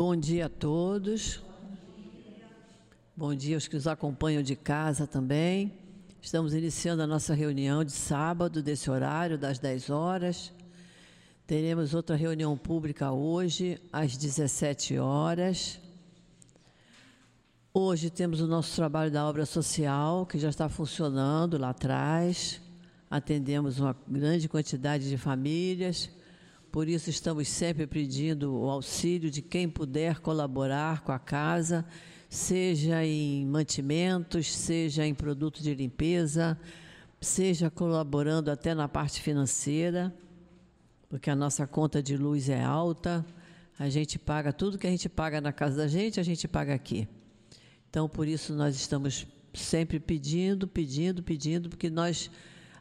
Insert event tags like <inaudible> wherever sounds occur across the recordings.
Bom dia a todos. Bom dia aos que nos acompanham de casa também. Estamos iniciando a nossa reunião de sábado, desse horário, das 10 horas. Teremos outra reunião pública hoje, às 17 horas. Hoje temos o nosso trabalho da obra social, que já está funcionando lá atrás. Atendemos uma grande quantidade de famílias por isso, estamos sempre pedindo o auxílio de quem puder colaborar com a casa, seja em mantimentos, seja em produto de limpeza, seja colaborando até na parte financeira, porque a nossa conta de luz é alta, a gente paga tudo que a gente paga na casa da gente, a gente paga aqui. Então, por isso, nós estamos sempre pedindo, pedindo, pedindo, porque nós,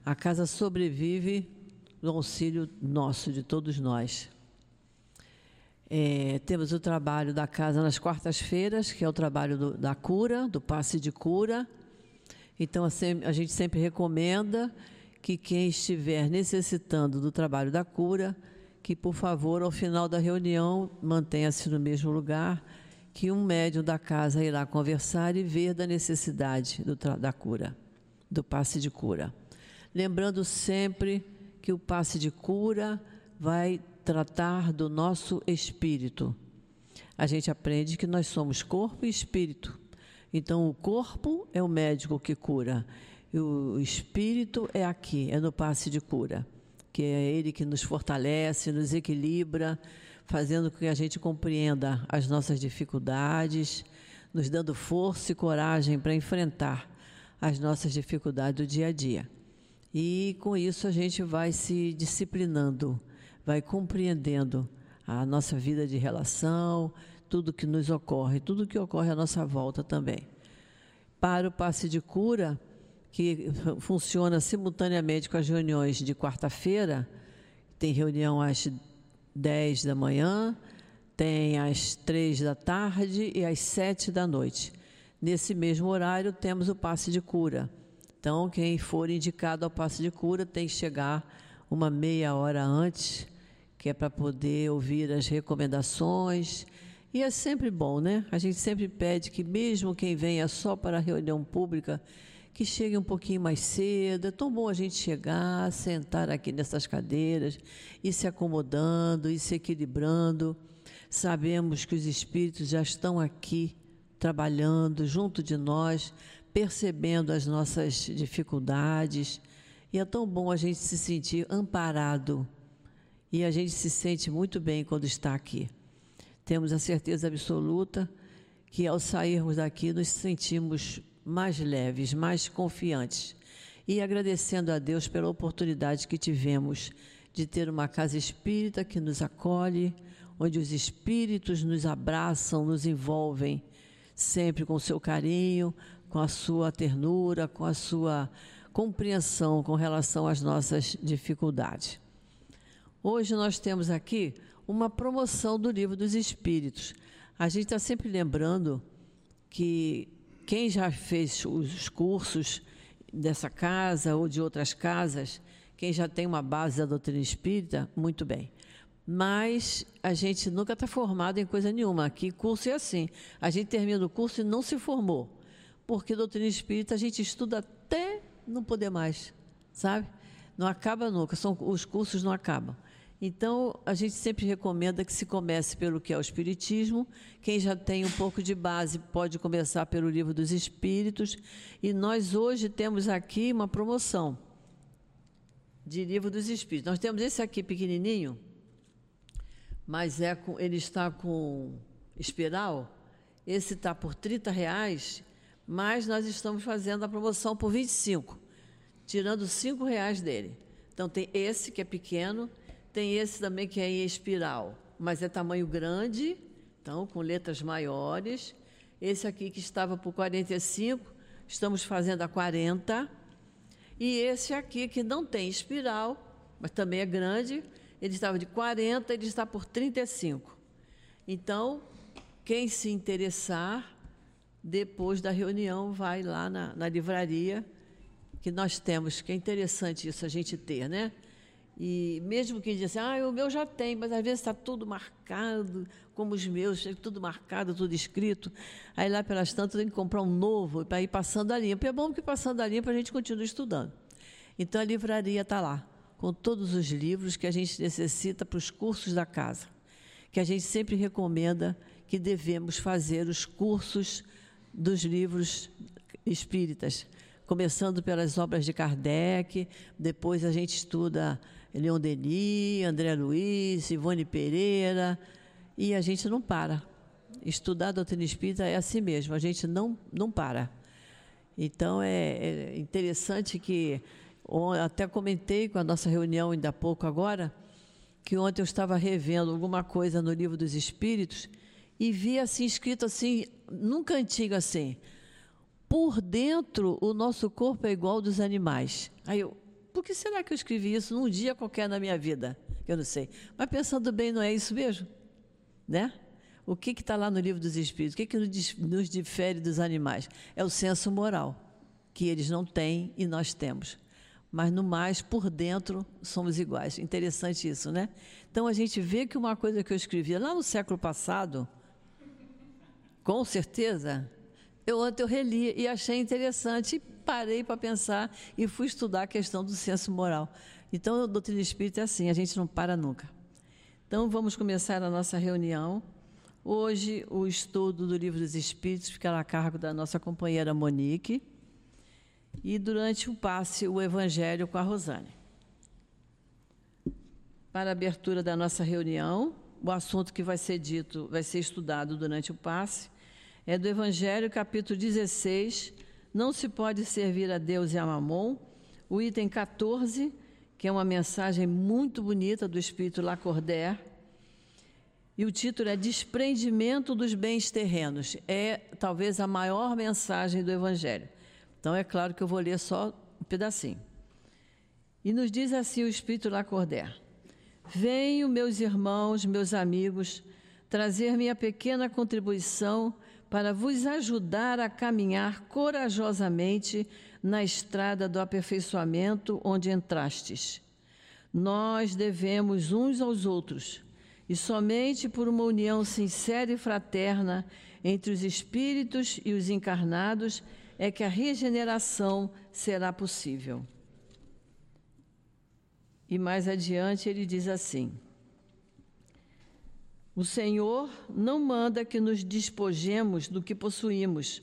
a casa sobrevive no auxílio nosso, de todos nós. É, temos o trabalho da casa nas quartas-feiras, que é o trabalho do, da cura, do passe de cura. Então, a, a gente sempre recomenda que quem estiver necessitando do trabalho da cura, que por favor, ao final da reunião, mantenha-se no mesmo lugar, que um médium da casa irá conversar e ver da necessidade do, da cura, do passe de cura. Lembrando sempre que o passe de cura vai tratar do nosso espírito. A gente aprende que nós somos corpo e espírito. Então, o corpo é o médico que cura, e o espírito é aqui, é no passe de cura, que é ele que nos fortalece, nos equilibra, fazendo com que a gente compreenda as nossas dificuldades, nos dando força e coragem para enfrentar as nossas dificuldades do dia a dia. E com isso a gente vai se disciplinando, vai compreendendo a nossa vida de relação, tudo que nos ocorre, tudo que ocorre à nossa volta também. Para o passe de cura, que funciona simultaneamente com as reuniões de quarta-feira, tem reunião às 10 da manhã, tem às 3 da tarde e às 7 da noite. Nesse mesmo horário, temos o passe de cura então, quem for indicado ao passe de cura tem que chegar uma meia hora antes, que é para poder ouvir as recomendações. E é sempre bom, né? A gente sempre pede que, mesmo quem venha só para a reunião pública, que chegue um pouquinho mais cedo. É tão bom a gente chegar, sentar aqui nessas cadeiras, ir se acomodando, ir se equilibrando. Sabemos que os espíritos já estão aqui trabalhando junto de nós percebendo as nossas dificuldades. E é tão bom a gente se sentir amparado. E a gente se sente muito bem quando está aqui. Temos a certeza absoluta que ao sairmos daqui nos sentimos mais leves, mais confiantes. E agradecendo a Deus pela oportunidade que tivemos de ter uma casa espírita que nos acolhe, onde os espíritos nos abraçam, nos envolvem, sempre com seu carinho, com a sua ternura, com a sua compreensão com relação às nossas dificuldades. Hoje nós temos aqui uma promoção do Livro dos Espíritos. A gente está sempre lembrando que quem já fez os cursos dessa casa ou de outras casas, quem já tem uma base da doutrina espírita, muito bem. Mas a gente nunca está formado em coisa nenhuma. Aqui, curso é assim: a gente termina o curso e não se formou porque doutrina espírita a gente estuda até não poder mais, sabe? Não acaba nunca, são, os cursos não acabam. Então, a gente sempre recomenda que se comece pelo que é o Espiritismo. Quem já tem um pouco de base pode começar pelo Livro dos Espíritos. E nós hoje temos aqui uma promoção de Livro dos Espíritos. Nós temos esse aqui pequenininho, mas é com, ele está com espiral. Esse está por 30 reais mas nós estamos fazendo a promoção por 25, tirando 5 reais dele. Então tem esse que é pequeno, tem esse também que é em espiral, mas é tamanho grande, então com letras maiores. Esse aqui que estava por 45, estamos fazendo a 40. E esse aqui que não tem espiral, mas também é grande, ele estava de 40, ele está por 35. Então, quem se interessar, depois da reunião, vai lá na, na livraria que nós temos, que é interessante isso a gente ter, né? E mesmo que diz assim, ah, o meu já tem, mas às vezes está tudo marcado, como os meus, tudo marcado, tudo escrito. Aí lá pelas tantas tem que comprar um novo para ir passando a linha. Porque é bom que passando a linha para a gente continuar estudando. Então a livraria está lá, com todos os livros que a gente necessita para os cursos da casa. Que a gente sempre recomenda que devemos fazer os cursos dos livros espíritas, começando pelas obras de Kardec, depois a gente estuda Leon Denis, André Luiz, Ivone Pereira, e a gente não para. Estudar a doutrina espírita é assim mesmo, a gente não, não para. Então é, é interessante que, até comentei com a nossa reunião ainda há pouco agora, que ontem eu estava revendo alguma coisa no livro dos Espíritos e vi assim escrito assim, num cantinho assim, por dentro o nosso corpo é igual ao dos animais. Aí eu, por que será que eu escrevi isso num dia qualquer na minha vida? Eu não sei. Mas pensando bem, não é isso mesmo? Né? O que está lá no livro dos Espíritos? O que, que nos difere dos animais? É o senso moral, que eles não têm e nós temos. Mas no mais, por dentro, somos iguais. Interessante isso, né? Então a gente vê que uma coisa que eu escrevi lá no século passado, com certeza, eu ontem eu reli e achei interessante parei para pensar e fui estudar a questão do senso moral. Então, a doutrina espírita é assim, a gente não para nunca. Então, vamos começar a nossa reunião. Hoje, o estudo do Livro dos Espíritos ficará a cargo da nossa companheira Monique. E durante o passe, o Evangelho com a Rosane. Para a abertura da nossa reunião, o assunto que vai ser dito, vai ser estudado durante o passe, é do Evangelho, capítulo 16, não se pode servir a Deus e a Mamon. O item 14, que é uma mensagem muito bonita do Espírito Lacordaire. E o título é Desprendimento dos Bens Terrenos. É talvez a maior mensagem do Evangelho. Então é claro que eu vou ler só um pedacinho. E nos diz assim o Espírito Lacordaire: Venho, meus irmãos, meus amigos, trazer minha pequena contribuição para vos ajudar a caminhar corajosamente na estrada do aperfeiçoamento onde entrastes. Nós devemos uns aos outros, e somente por uma união sincera e fraterna entre os espíritos e os encarnados é que a regeneração será possível. E mais adiante ele diz assim: o Senhor não manda que nos despojemos do que possuímos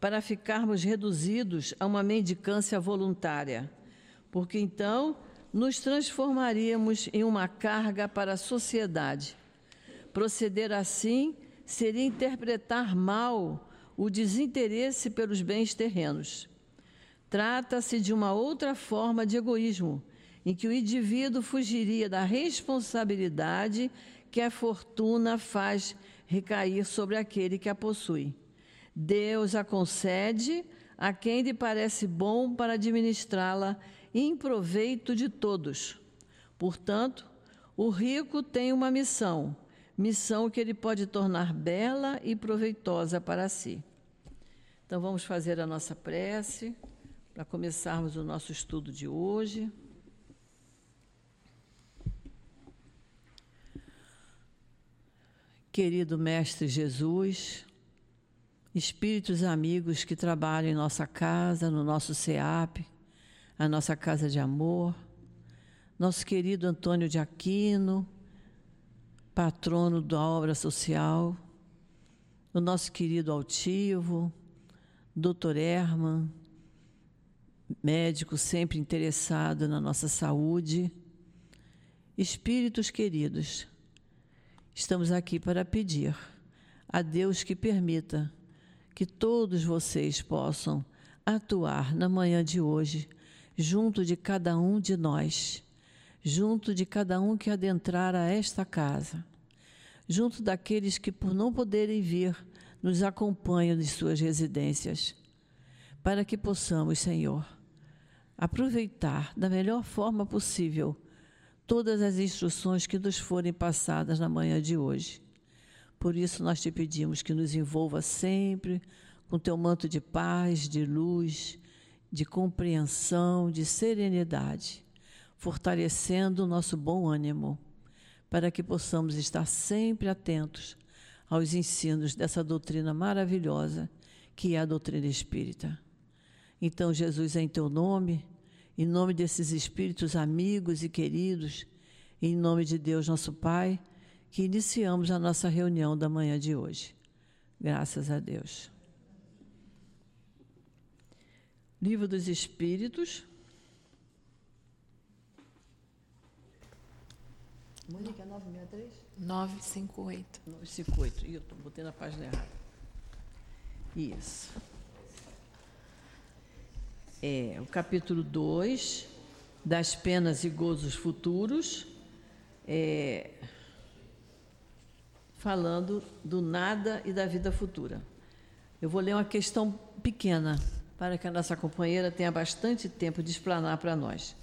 para ficarmos reduzidos a uma mendicância voluntária, porque então nos transformaríamos em uma carga para a sociedade. Proceder assim seria interpretar mal o desinteresse pelos bens terrenos. Trata-se de uma outra forma de egoísmo, em que o indivíduo fugiria da responsabilidade que a fortuna faz recair sobre aquele que a possui. Deus a concede a quem lhe parece bom para administrá-la em proveito de todos. Portanto, o rico tem uma missão, missão que ele pode tornar bela e proveitosa para si. Então vamos fazer a nossa prece para começarmos o nosso estudo de hoje. Querido Mestre Jesus, espíritos amigos que trabalham em nossa casa, no nosso SEAP, a nossa casa de amor, nosso querido Antônio de Aquino, patrono da obra social, o nosso querido Altivo, doutor Herman, médico sempre interessado na nossa saúde, espíritos queridos, Estamos aqui para pedir a Deus que permita que todos vocês possam atuar na manhã de hoje, junto de cada um de nós, junto de cada um que adentrar a esta casa, junto daqueles que, por não poderem vir, nos acompanham de suas residências, para que possamos, Senhor, aproveitar da melhor forma possível todas as instruções que nos forem passadas na manhã de hoje. Por isso, nós te pedimos que nos envolva sempre com teu manto de paz, de luz, de compreensão, de serenidade. fortalecendo o nosso bom ânimo, para que possamos estar sempre atentos aos ensinos dessa doutrina maravilhosa que é a doutrina espírita. Então, Jesus, em teu nome, em nome desses espíritos amigos e queridos, em nome de Deus, nosso Pai, que iniciamos a nossa reunião da manhã de hoje. Graças a Deus. Livro dos Espíritos. Mônica, 963? 958. 958. Ih, eu estou botando a página errada. Isso. É, o capítulo 2, das penas e gozos futuros, é, falando do nada e da vida futura. Eu vou ler uma questão pequena, para que a nossa companheira tenha bastante tempo de explanar para nós.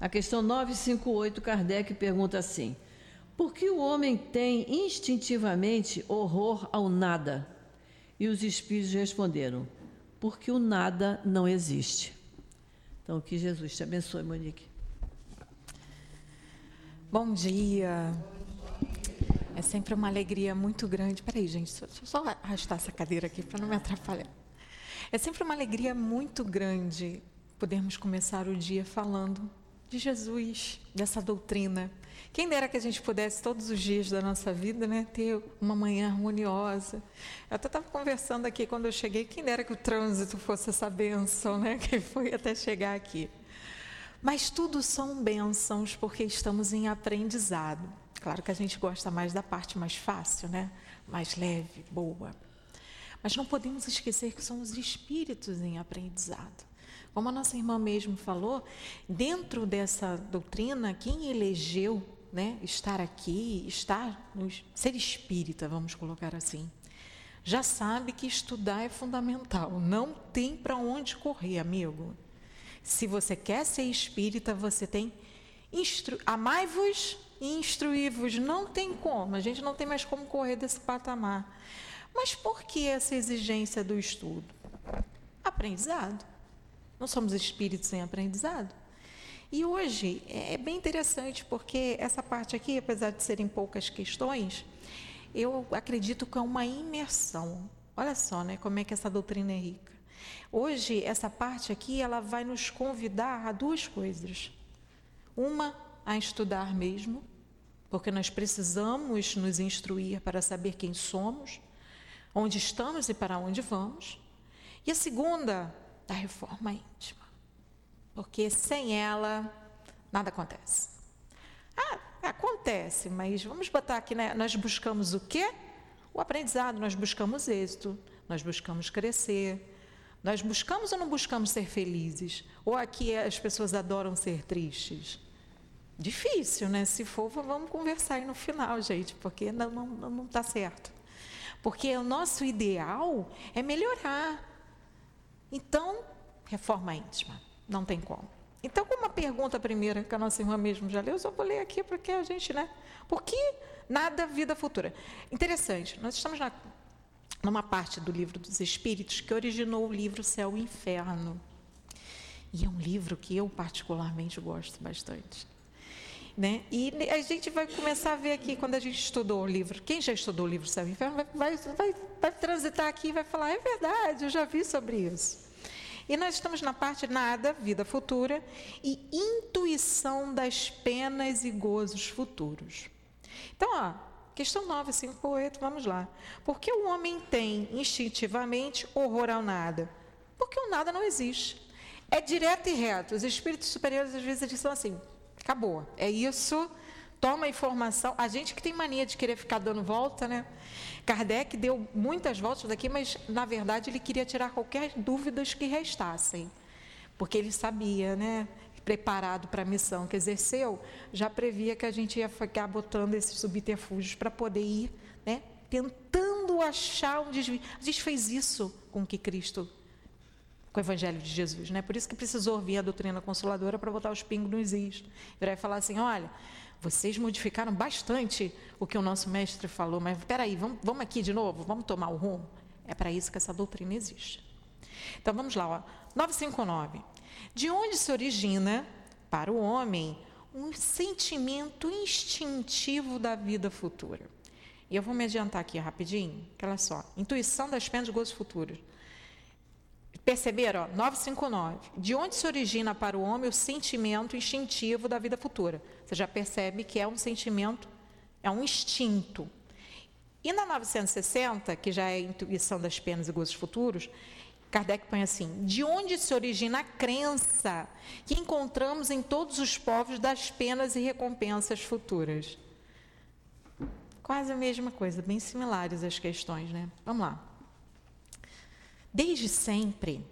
A questão 958, Kardec pergunta assim: Por que o homem tem instintivamente horror ao nada? E os espíritos responderam: Porque o nada não existe. Então, que Jesus te abençoe, Monique. Bom dia. É sempre uma alegria muito grande. Peraí, gente, deixa eu só arrastar essa cadeira aqui para não me atrapalhar. É sempre uma alegria muito grande podermos começar o dia falando de Jesus, dessa doutrina. Quem dera que a gente pudesse todos os dias da nossa vida, né, ter uma manhã harmoniosa. Eu até estava conversando aqui quando eu cheguei, quem dera que o trânsito fosse essa bênção, né, que foi até chegar aqui. Mas tudo são bênçãos porque estamos em aprendizado. Claro que a gente gosta mais da parte mais fácil, né? Mais leve, boa. Mas não podemos esquecer que somos espíritos em aprendizado. Como a nossa irmã mesmo falou, dentro dessa doutrina, quem elegeu né, estar aqui, estar, ser espírita, vamos colocar assim, já sabe que estudar é fundamental. Não tem para onde correr, amigo. Se você quer ser espírita, você tem instru... amai-vos e instruí-vos. Não tem como, a gente não tem mais como correr desse patamar. Mas por que essa exigência do estudo? Aprendizado. Não somos espíritos em aprendizado? E hoje é bem interessante porque essa parte aqui, apesar de serem poucas questões, eu acredito que é uma imersão. Olha só, né, como é que essa doutrina é rica. Hoje essa parte aqui, ela vai nos convidar a duas coisas. Uma a estudar mesmo, porque nós precisamos nos instruir para saber quem somos, onde estamos e para onde vamos. E a segunda, da reforma íntima. Porque sem ela, nada acontece. Ah, acontece, mas vamos botar aqui, né? nós buscamos o quê? O aprendizado, nós buscamos êxito, nós buscamos crescer, nós buscamos ou não buscamos ser felizes? Ou aqui as pessoas adoram ser tristes? Difícil, né? Se for, vamos conversar aí no final, gente, porque não está não, não tá certo. Porque o nosso ideal é melhorar. Então, reforma íntima, não tem como. Então, como a pergunta primeira que a nossa irmã mesmo já leu, eu só vou ler aqui porque a gente, né? Por que nada vida futura? Interessante, nós estamos na, numa parte do livro dos Espíritos que originou o livro Céu e Inferno. E é um livro que eu particularmente gosto bastante. Né? E a gente vai começar a ver aqui, quando a gente estudou o livro, quem já estudou o livro Céu e Inferno vai, vai, vai, vai transitar aqui e vai falar: é verdade, eu já vi sobre isso. E nós estamos na parte nada, vida futura, e intuição das penas e gozos futuros. Então, ó, questão 958, vamos lá. Por que o homem tem instintivamente horror ao nada? Porque o nada não existe. É direto e reto. Os espíritos superiores às vezes eles são assim: Acabou. É isso. Toma a informação. A gente que tem mania de querer ficar dando volta, né? Kardec deu muitas voltas daqui, mas na verdade ele queria tirar qualquer dúvidas que restassem. Porque ele sabia, né? Preparado para a missão que exerceu, já previa que a gente ia ficar botando esses subterfúgios para poder ir, né? Tentando achar um desvio. A gente fez isso com que Cristo com o Evangelho de Jesus. Né? Por isso que precisou vir a doutrina consoladora para botar os pingos nos is. Virar e falar assim: olha, vocês modificaram bastante o que o nosso mestre falou, mas espera aí, vamos, vamos aqui de novo, vamos tomar o rumo. É para isso que essa doutrina existe. Então vamos lá, ó. 959. De onde se origina, para o homem, um sentimento instintivo da vida futura. E eu vou me adiantar aqui rapidinho, que olha só, intuição das penas de gozos futuros. Perceberam? 959. De onde se origina para o homem o sentimento instintivo da vida futura? Você já percebe que é um sentimento, é um instinto. E na 960, que já é a intuição das penas e gozos futuros, Kardec põe assim: de onde se origina a crença que encontramos em todos os povos das penas e recompensas futuras? Quase a mesma coisa, bem similares as questões, né? Vamos lá. Desde sempre,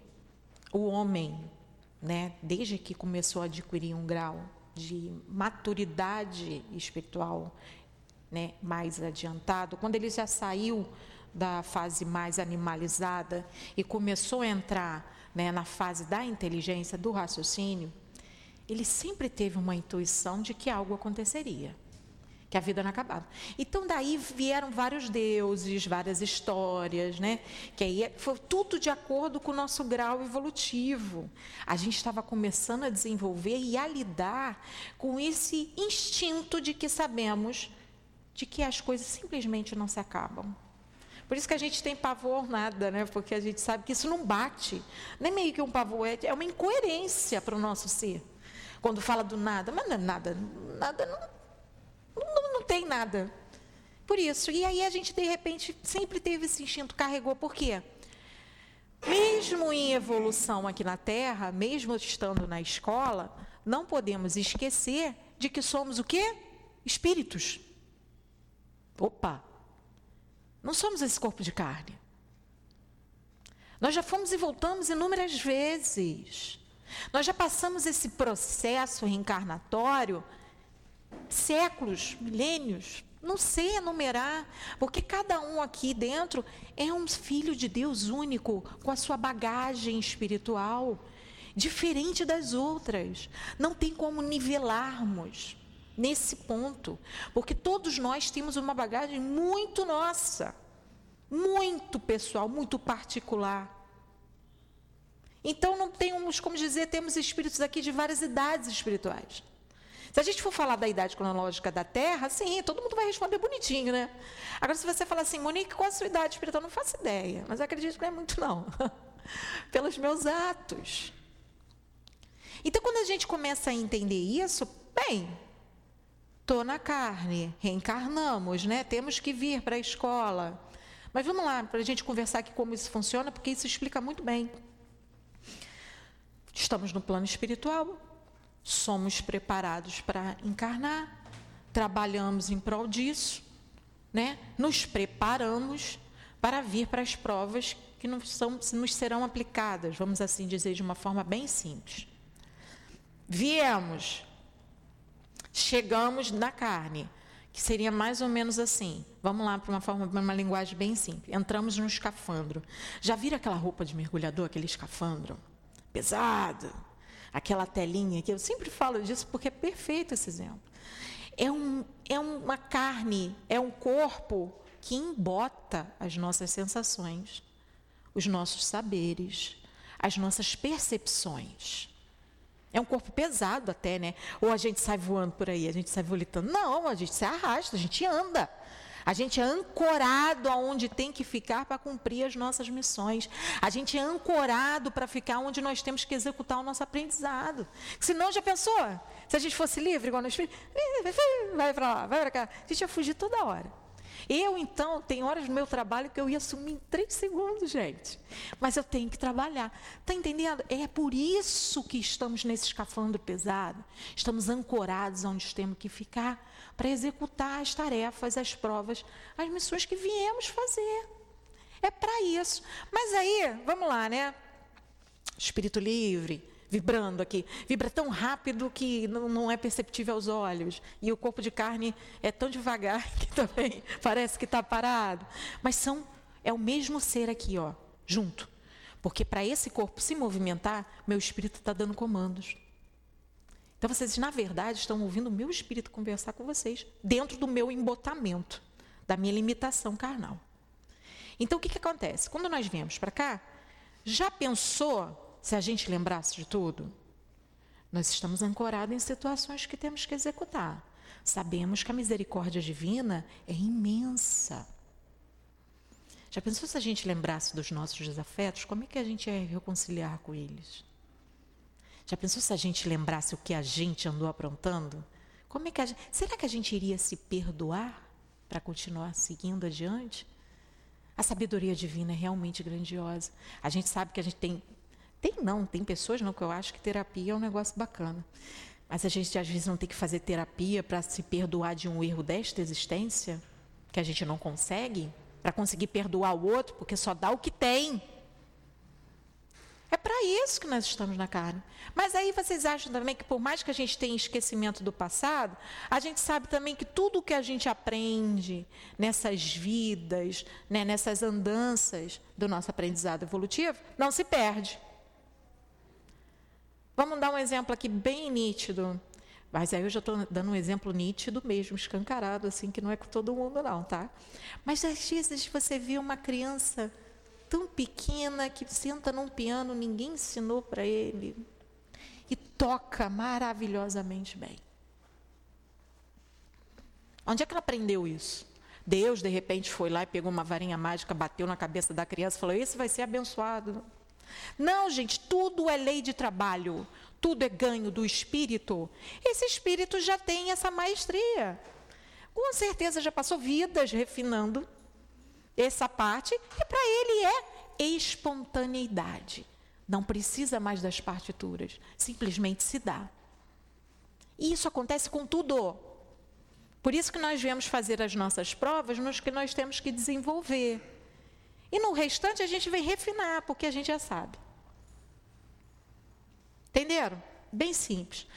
o homem, né, desde que começou a adquirir um grau de maturidade espiritual né, mais adiantado, quando ele já saiu da fase mais animalizada e começou a entrar né, na fase da inteligência, do raciocínio, ele sempre teve uma intuição de que algo aconteceria que a vida não acabava. Então daí vieram vários deuses, várias histórias, né? Que aí foi tudo de acordo com o nosso grau evolutivo. A gente estava começando a desenvolver e a lidar com esse instinto de que sabemos de que as coisas simplesmente não se acabam. Por isso que a gente tem pavor nada, né? Porque a gente sabe que isso não bate. Nem meio que um pavor, é, é uma incoerência para o nosso ser. Quando fala do nada, mas não é nada, nada não não, não tem nada. Por isso. E aí a gente, de repente, sempre teve esse instinto, carregou. Por quê? Mesmo em evolução aqui na Terra, mesmo estando na escola, não podemos esquecer de que somos o quê? Espíritos. Opa! Não somos esse corpo de carne. Nós já fomos e voltamos inúmeras vezes. Nós já passamos esse processo reencarnatório séculos, milênios, não sei enumerar, porque cada um aqui dentro é um filho de Deus único, com a sua bagagem espiritual, diferente das outras. Não tem como nivelarmos nesse ponto, porque todos nós temos uma bagagem muito nossa, muito pessoal, muito particular. Então não temos como dizer, temos espíritos aqui de várias idades espirituais. Se a gente for falar da idade cronológica da Terra, sim, todo mundo vai responder bonitinho, né? Agora, se você falar assim, Monique, qual a sua idade espiritual? Não faço ideia, mas acredito que não é muito, não. <laughs> Pelos meus atos. Então, quando a gente começa a entender isso, bem, estou na carne, reencarnamos, né? Temos que vir para a escola. Mas vamos lá, para a gente conversar aqui como isso funciona, porque isso explica muito bem. Estamos no plano espiritual, somos preparados para encarnar, trabalhamos em prol disso, né? nos preparamos para vir para as provas que nos, são, nos serão aplicadas, vamos assim dizer, de uma forma bem simples. Viemos, chegamos na carne, que seria mais ou menos assim. Vamos lá para uma forma, uma linguagem bem simples. Entramos no escafandro. Já viram aquela roupa de mergulhador, aquele escafandro? Pesado aquela telinha que eu sempre falo disso porque é perfeito esse exemplo. É, um, é uma carne, é um corpo que embota as nossas sensações, os nossos saberes, as nossas percepções. É um corpo pesado até, né? Ou a gente sai voando por aí, a gente sai volitando. Não, a gente se arrasta, a gente anda. A gente é ancorado aonde tem que ficar para cumprir as nossas missões. A gente é ancorado para ficar onde nós temos que executar o nosso aprendizado. Senão, já pensou? Se a gente fosse livre, igual nós filhos, vai para lá, vai para cá. A gente ia fugir toda hora. Eu, então, tem horas no meu trabalho que eu ia sumir em três segundos, gente. Mas eu tenho que trabalhar. Está entendendo? É por isso que estamos nesse escafandro pesado. Estamos ancorados onde temos que ficar para executar as tarefas, as provas, as missões que viemos fazer. É para isso. Mas aí, vamos lá, né? Espírito livre, vibrando aqui. Vibra tão rápido que não, não, é perceptível aos olhos. E o corpo de carne é tão devagar <laughs> que também parece que está parado. Mas são, é o mesmo ser aqui, ó, junto. Porque para esse corpo se movimentar, meu espírito está dando comandos. Então vocês, na verdade, estão ouvindo o meu espírito conversar com vocês, dentro do meu embotamento, da minha limitação carnal. Então o que, que acontece? Quando nós viemos para cá, já pensou se a gente lembrasse de tudo? Nós estamos ancorados em situações que temos que executar. Sabemos que a misericórdia divina é imensa. Já pensou se a gente lembrasse dos nossos desafetos? Como é que a gente ia reconciliar com eles? Já pensou se a gente lembrasse o que a gente andou aprontando? Como é que gente, será que a gente iria se perdoar para continuar seguindo adiante? A sabedoria divina é realmente grandiosa. A gente sabe que a gente tem tem não, tem pessoas não que eu acho que terapia é um negócio bacana. Mas a gente às vezes não tem que fazer terapia para se perdoar de um erro desta existência que a gente não consegue, para conseguir perdoar o outro, porque só dá o que tem. É para isso que nós estamos na carne. Mas aí vocês acham também que, por mais que a gente tenha esquecimento do passado, a gente sabe também que tudo o que a gente aprende nessas vidas, né, nessas andanças do nosso aprendizado evolutivo, não se perde. Vamos dar um exemplo aqui bem nítido. Mas aí eu já estou dando um exemplo nítido mesmo, escancarado, assim, que não é com todo mundo, não, tá? Mas às vezes você vê uma criança tão pequena que senta num piano, ninguém ensinou para ele e toca maravilhosamente bem. Onde é que ela aprendeu isso? Deus, de repente, foi lá e pegou uma varinha mágica, bateu na cabeça da criança e falou: Esse vai ser abençoado. Não, gente, tudo é lei de trabalho, tudo é ganho do espírito. Esse espírito já tem essa maestria. Com certeza já passou vidas refinando essa parte, e para ele é espontaneidade. Não precisa mais das partituras, simplesmente se dá. E isso acontece com tudo. Por isso que nós viemos fazer as nossas provas nos que nós temos que desenvolver. E no restante a gente vem refinar, porque a gente já sabe. Entenderam? Bem simples.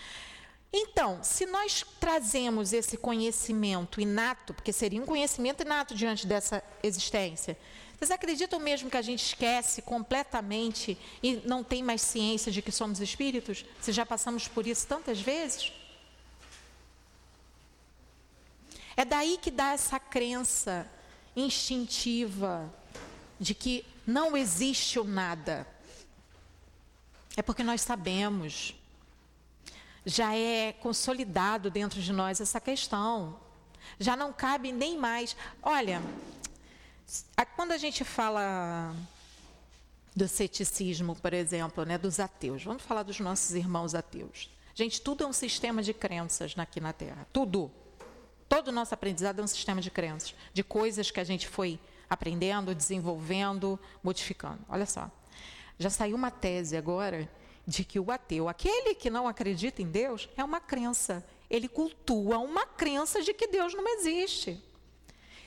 Então, se nós trazemos esse conhecimento inato, porque seria um conhecimento inato diante dessa existência, vocês acreditam mesmo que a gente esquece completamente e não tem mais ciência de que somos espíritos? Se já passamos por isso tantas vezes? É daí que dá essa crença instintiva de que não existe o nada. É porque nós sabemos já é consolidado dentro de nós essa questão. Já não cabe nem mais. Olha, quando a gente fala do ceticismo, por exemplo, né, dos ateus, vamos falar dos nossos irmãos ateus. Gente, tudo é um sistema de crenças aqui na Terra. Tudo. Todo o nosso aprendizado é um sistema de crenças, de coisas que a gente foi aprendendo, desenvolvendo, modificando. Olha só. Já saiu uma tese agora de que o ateu, aquele que não acredita em Deus, é uma crença. Ele cultua uma crença de que Deus não existe.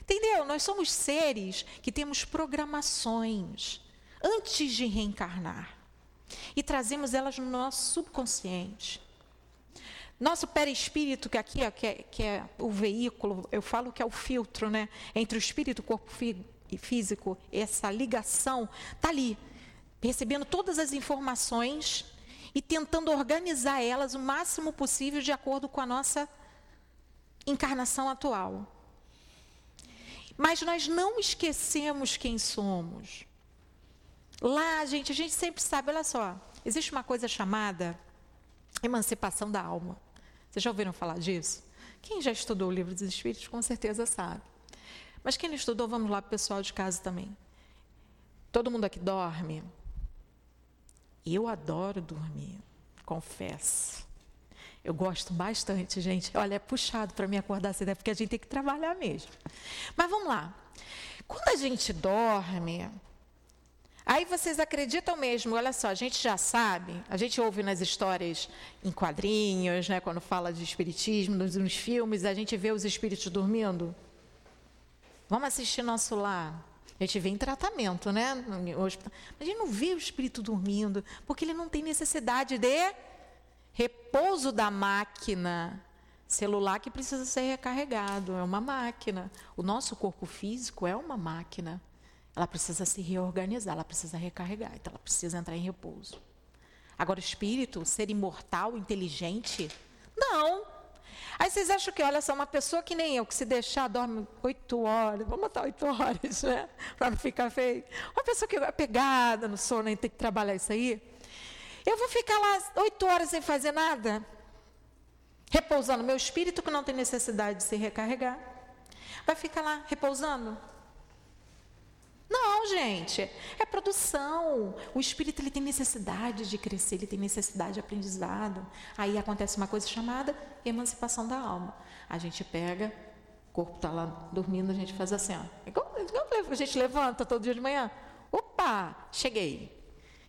Entendeu? Nós somos seres que temos programações antes de reencarnar e trazemos elas no nosso subconsciente. Nosso perispírito, que aqui é, que, é, que é, o veículo, eu falo que é o filtro, né? Entre o espírito e o corpo fí físico, essa ligação, está ali recebendo todas as informações e tentando organizar elas o máximo possível de acordo com a nossa encarnação atual. Mas nós não esquecemos quem somos. Lá, gente, a gente sempre sabe, olha só, existe uma coisa chamada emancipação da alma. Vocês já ouviram falar disso? Quem já estudou o livro dos Espíritos com certeza sabe. Mas quem não estudou, vamos lá para o pessoal de casa também. Todo mundo aqui dorme? Eu adoro dormir, confesso. Eu gosto bastante, gente. Olha, é puxado para me acordar cedo, é porque a gente tem que trabalhar mesmo. Mas vamos lá. Quando a gente dorme, aí vocês acreditam mesmo, olha só, a gente já sabe, a gente ouve nas histórias em quadrinhos, né, quando fala de espiritismo, nos, nos filmes, a gente vê os espíritos dormindo. Vamos assistir nosso lar. A gente vê em tratamento, né? Mas a gente não vê o espírito dormindo, porque ele não tem necessidade de repouso da máquina celular que precisa ser recarregado. É uma máquina. O nosso corpo físico é uma máquina. Ela precisa se reorganizar, ela precisa recarregar, então ela precisa entrar em repouso. Agora, o espírito, ser imortal, inteligente, não. Aí vocês acham que, olha só, uma pessoa que nem eu, que se deixar, dorme oito horas, vamos botar oito horas, né? <laughs> Para não ficar feio. Uma pessoa que é pegada no sono e tem que trabalhar isso aí. Eu vou ficar lá oito horas sem fazer nada? Repousando. Meu espírito que não tem necessidade de se recarregar. Vai ficar lá repousando? Não, gente, é produção. O espírito ele tem necessidade de crescer, ele tem necessidade de aprendizado. Aí acontece uma coisa chamada emancipação da alma. A gente pega, o corpo está lá dormindo, a gente faz assim, ó. A gente levanta todo dia de manhã. Opa, cheguei.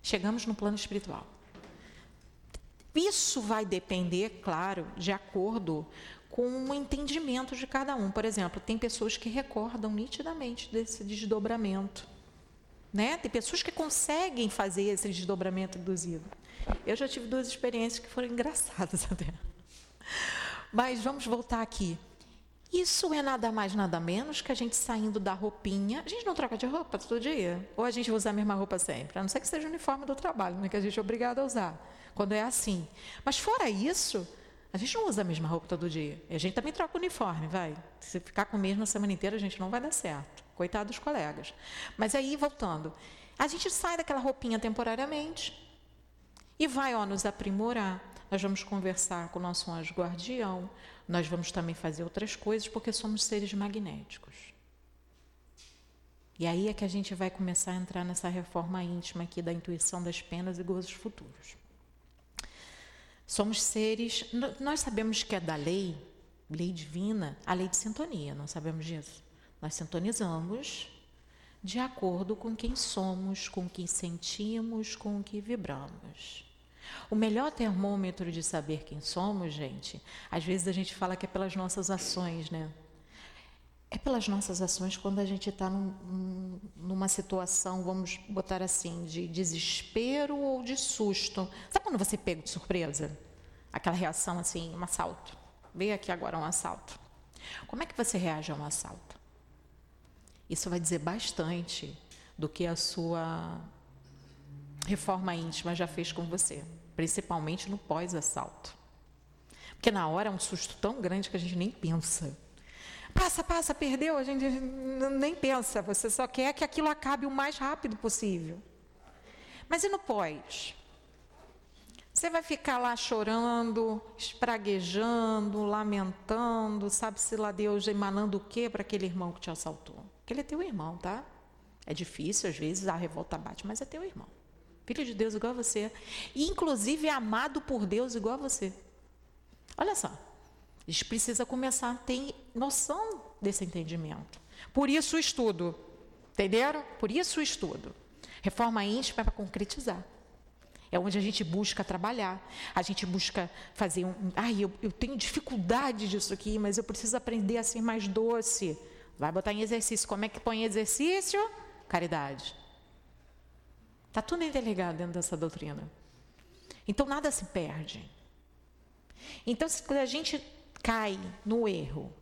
Chegamos no plano espiritual. Isso vai depender, claro, de acordo com o entendimento de cada um. Por exemplo, tem pessoas que recordam nitidamente desse desdobramento. Né? Tem pessoas que conseguem fazer esse desdobramento induzido. Eu já tive duas experiências que foram engraçadas <laughs> até. Mas vamos voltar aqui. Isso é nada mais, nada menos que a gente saindo da roupinha. A gente não troca de roupa todo dia? Ou a gente usa a mesma roupa sempre? A não ser que seja o uniforme do trabalho, né, que a gente é obrigado a usar, quando é assim. Mas fora isso, a gente não usa a mesma roupa todo dia. E a gente também troca o uniforme, vai. Se ficar com o mesmo a semana inteira, a gente não vai dar certo. Coitado dos colegas. Mas aí, voltando, a gente sai daquela roupinha temporariamente e vai ó, nos aprimorar. Nós vamos conversar com o nosso anjo guardião, nós vamos também fazer outras coisas, porque somos seres magnéticos. E aí é que a gente vai começar a entrar nessa reforma íntima aqui da intuição das penas e gozos futuros. Somos seres, nós sabemos que é da lei, lei divina, a lei de sintonia, não sabemos disso? Nós sintonizamos de acordo com quem somos, com o que sentimos, com o que vibramos. O melhor termômetro de saber quem somos, gente, às vezes a gente fala que é pelas nossas ações, né? É pelas nossas ações quando a gente está num, numa situação, vamos botar assim, de desespero ou de susto. Sabe quando você pega de surpresa? Aquela reação assim, um assalto. Veio aqui agora um assalto. Como é que você reage a um assalto? Isso vai dizer bastante do que a sua reforma íntima já fez com você, principalmente no pós-assalto. Porque na hora é um susto tão grande que a gente nem pensa. Passa, passa, perdeu, a gente nem pensa, você só quer que aquilo acabe o mais rápido possível. Mas e no pós? Você vai ficar lá chorando, espraguejando, lamentando, sabe-se lá Deus emanando o quê para aquele irmão que te assaltou? Porque ele é teu irmão, tá? É difícil, às vezes, a revolta bate, mas é teu irmão. Filho de Deus igual a você. E, inclusive, é amado por Deus igual a você. Olha só. A gente precisa começar a ter noção desse entendimento. Por isso o estudo. Entenderam? Por isso o estudo. Reforma íntima é para concretizar. É onde a gente busca trabalhar. A gente busca fazer um. Ai, eu, eu tenho dificuldade disso aqui, mas eu preciso aprender a ser mais doce. Vai botar em exercício. Como é que põe exercício? Caridade. Está tudo interligado dentro dessa doutrina. Então nada se perde. Então, se a gente cai no erro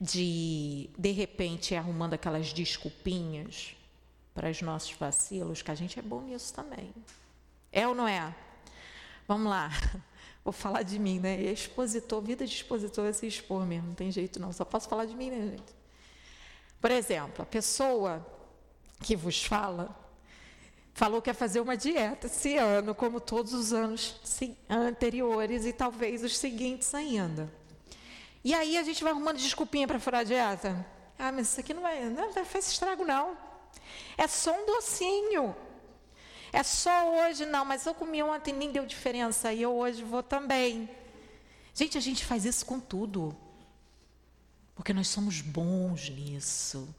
de, de repente, arrumando aquelas desculpinhas para os nossos vacilos, que a gente é bom nisso também. É ou não é? Vamos lá. <laughs> Vou falar de mim, né? Expositor, vida de expositor é se expor mesmo, não tem jeito não. Só posso falar de mim, né, gente? Por exemplo, a pessoa que vos fala falou que ia fazer uma dieta esse ano, como todos os anos anteriores e talvez os seguintes ainda. E aí a gente vai arrumando desculpinha para furar a dieta. Ah, mas isso aqui não vai, não vai fazer estrago não. É só um docinho. É só hoje não, mas eu comi ontem nem deu diferença e eu hoje vou também. Gente, a gente faz isso com tudo. Porque nós somos bons nisso.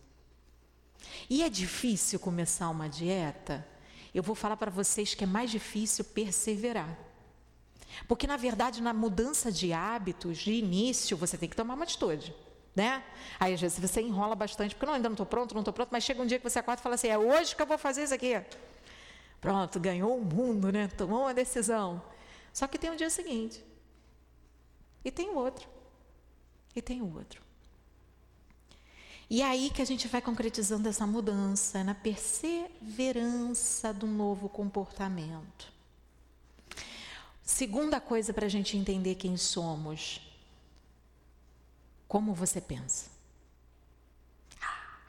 E é difícil começar uma dieta? Eu vou falar para vocês que é mais difícil perseverar. Porque, na verdade, na mudança de hábitos, de início, você tem que tomar uma atitude. Né? Aí, às vezes, você enrola bastante, porque não, ainda não estou pronto, não estou pronto, mas chega um dia que você acorda e fala assim: é hoje que eu vou fazer isso aqui. Pronto, ganhou o mundo, né? tomou uma decisão. Só que tem o dia seguinte. E tem o outro. E tem o outro. E é aí que a gente vai concretizando essa mudança, na perseverança do novo comportamento. Segunda coisa para a gente entender quem somos: como você pensa.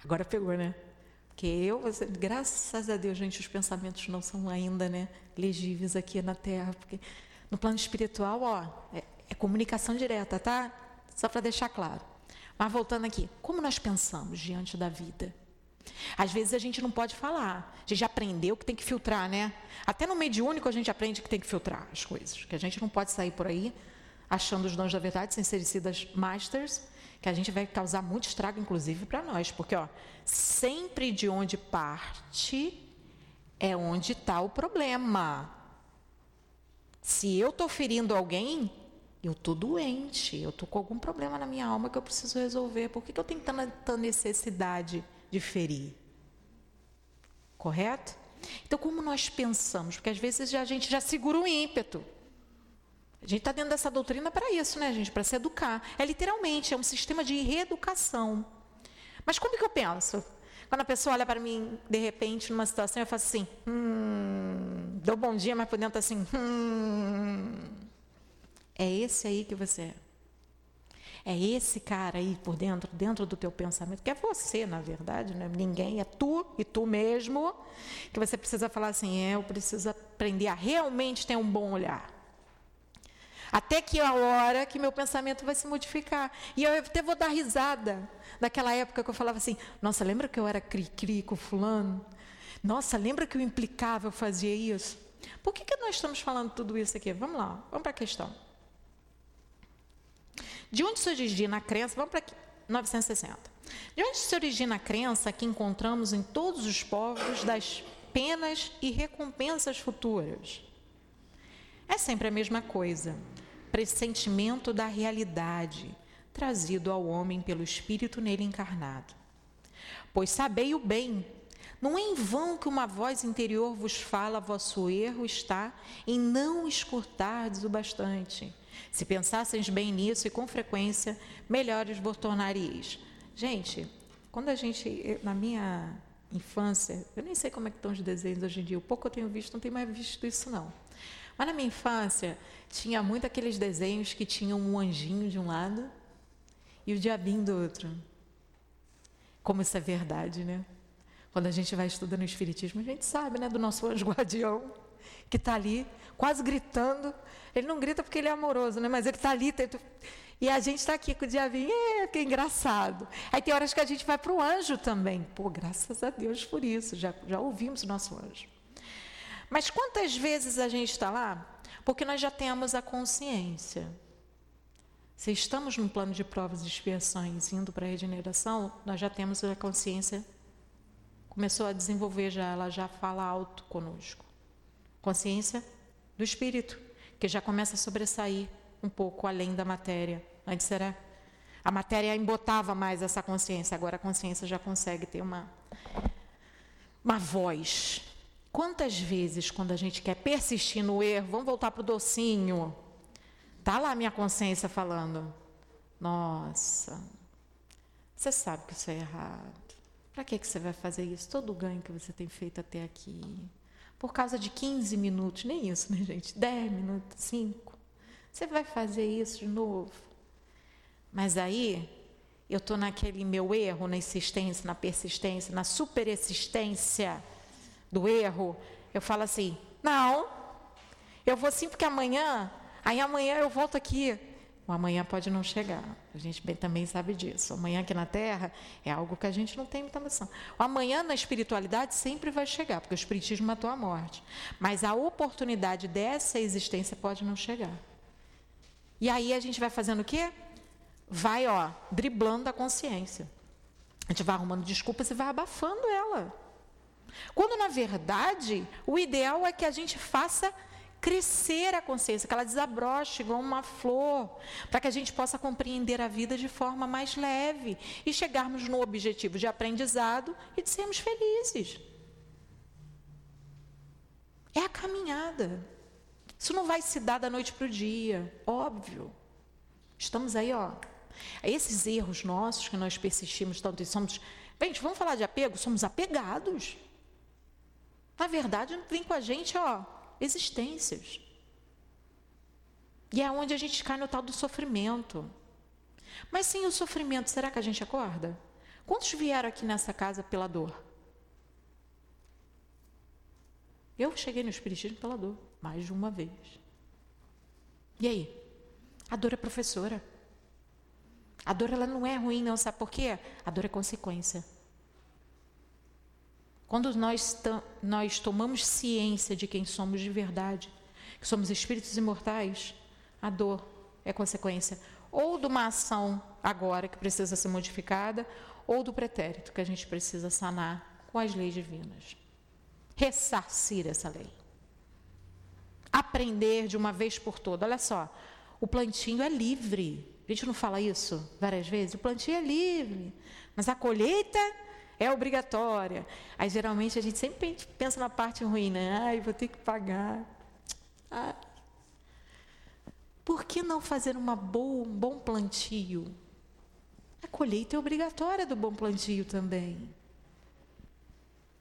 Agora pegou, né? Que eu, graças a Deus, gente, os pensamentos não são ainda, né, legíveis aqui na Terra, porque no plano espiritual, ó, é, é comunicação direta, tá? Só para deixar claro. Mas voltando aqui, como nós pensamos diante da vida? Às vezes a gente não pode falar. A gente aprendeu que tem que filtrar, né? Até no mediúnico a gente aprende que tem que filtrar as coisas. Que a gente não pode sair por aí achando os dons da verdade sem serem sidas masters, que a gente vai causar muito estrago, inclusive, para nós. Porque, ó, sempre de onde parte é onde está o problema. Se eu estou ferindo alguém, eu estou doente, eu estou com algum problema na minha alma que eu preciso resolver. Por que, que eu tenho tanta necessidade de ferir? Correto? Então, como nós pensamos? Porque às vezes a gente já segura o ímpeto. A gente está dentro dessa doutrina para isso, né, gente? Para se educar. É literalmente, é um sistema de reeducação. Mas como que eu penso? Quando a pessoa olha para mim, de repente, numa situação, eu faço assim, hum, dou bom dia, mas por dentro assim, hum. É esse aí que você é. É esse cara aí por dentro, dentro do teu pensamento, que é você, na verdade, não é ninguém, é tu e tu mesmo, que você precisa falar assim, é, eu preciso aprender a realmente ter um bom olhar. Até que a hora que meu pensamento vai se modificar. E eu até vou dar risada daquela época que eu falava assim: Nossa, lembra que eu era cri-cri com fulano? Nossa, lembra que eu implicava, eu fazia isso? Por que, que nós estamos falando tudo isso aqui? Vamos lá, vamos para a questão. De onde se origina a crença? Vamos para 960. De onde se origina a crença que encontramos em todos os povos das penas e recompensas futuras? É sempre a mesma coisa. Pressentimento da realidade, trazido ao homem pelo Espírito nele encarnado. Pois sabei o bem, não é em vão que uma voz interior vos fala, vosso erro está em não escutardes o bastante. Se pensasseis bem nisso e com frequência, melhores vos tornaríeis. Gente, quando a gente, na minha infância, eu nem sei como é que estão os desenhos hoje em dia, o pouco eu tenho visto, não tenho mais visto isso não. Mas na minha infância, tinha muito aqueles desenhos que tinham um anjinho de um lado e o diabinho do outro. Como isso é verdade, né? Quando a gente vai estudando o Espiritismo, a gente sabe, né, do nosso anjo <laughs> guardião, que está ali, quase gritando. Ele não grita porque ele é amoroso, né? Mas ele está ali. Tento... E a gente está aqui com o diabinho, é, que engraçado. Aí tem horas que a gente vai para o anjo também. Pô, graças a Deus por isso, já, já ouvimos o nosso anjo. Mas quantas vezes a gente está lá? Porque nós já temos a consciência. Se estamos num plano de provas e expiações indo para a regeneração, nós já temos a consciência, começou a desenvolver já, ela já fala alto conosco. Consciência do espírito, que já começa a sobressair um pouco além da matéria. Antes era a matéria embotava mais essa consciência, agora a consciência já consegue ter uma uma voz Quantas vezes, quando a gente quer persistir no erro, vamos voltar para o docinho, tá lá a minha consciência falando: Nossa, você sabe que isso é errado. Para que, que você vai fazer isso? Todo o ganho que você tem feito até aqui. Por causa de 15 minutos, nem isso, né, gente? 10 minutos, 5. Você vai fazer isso de novo. Mas aí, eu estou naquele meu erro, na insistência, na persistência, na superexistência do erro, eu falo assim: não, eu vou sim porque amanhã, aí amanhã eu volto aqui. O amanhã pode não chegar. A gente bem, também sabe disso. O amanhã aqui na Terra é algo que a gente não tem muita noção. O amanhã na espiritualidade sempre vai chegar, porque o espiritismo matou a morte. Mas a oportunidade dessa existência pode não chegar. E aí a gente vai fazendo o quê? Vai, ó, driblando a consciência. A gente vai arrumando desculpas e vai abafando ela. Quando, na verdade, o ideal é que a gente faça crescer a consciência, que ela desabroche igual uma flor, para que a gente possa compreender a vida de forma mais leve e chegarmos no objetivo de aprendizado e de sermos felizes. É a caminhada. Isso não vai se dar da noite para o dia, óbvio. Estamos aí, ó. Esses erros nossos que nós persistimos tanto e somos. Gente, vamos falar de apego? Somos apegados. Na verdade, vem com a gente, ó, existências. E é onde a gente cai no tal do sofrimento. Mas sem o sofrimento, será que a gente acorda? Quantos vieram aqui nessa casa pela dor? Eu cheguei no Espiritismo pela dor, mais de uma vez. E aí? A dor é professora. A dor ela não é ruim, não, sabe por quê? A dor é consequência. Quando nós, nós tomamos ciência de quem somos de verdade, que somos espíritos imortais, a dor é consequência ou de uma ação agora que precisa ser modificada, ou do pretérito que a gente precisa sanar com as leis divinas. Ressarcir essa lei. Aprender de uma vez por todas. Olha só, o plantio é livre. A gente não fala isso várias vezes? O plantio é livre, mas a colheita é obrigatória. Aí geralmente a gente sempre pensa na parte ruim, né? Ai, vou ter que pagar. Ai. Por que não fazer uma boa, um bom plantio? A colheita é obrigatória do bom plantio também.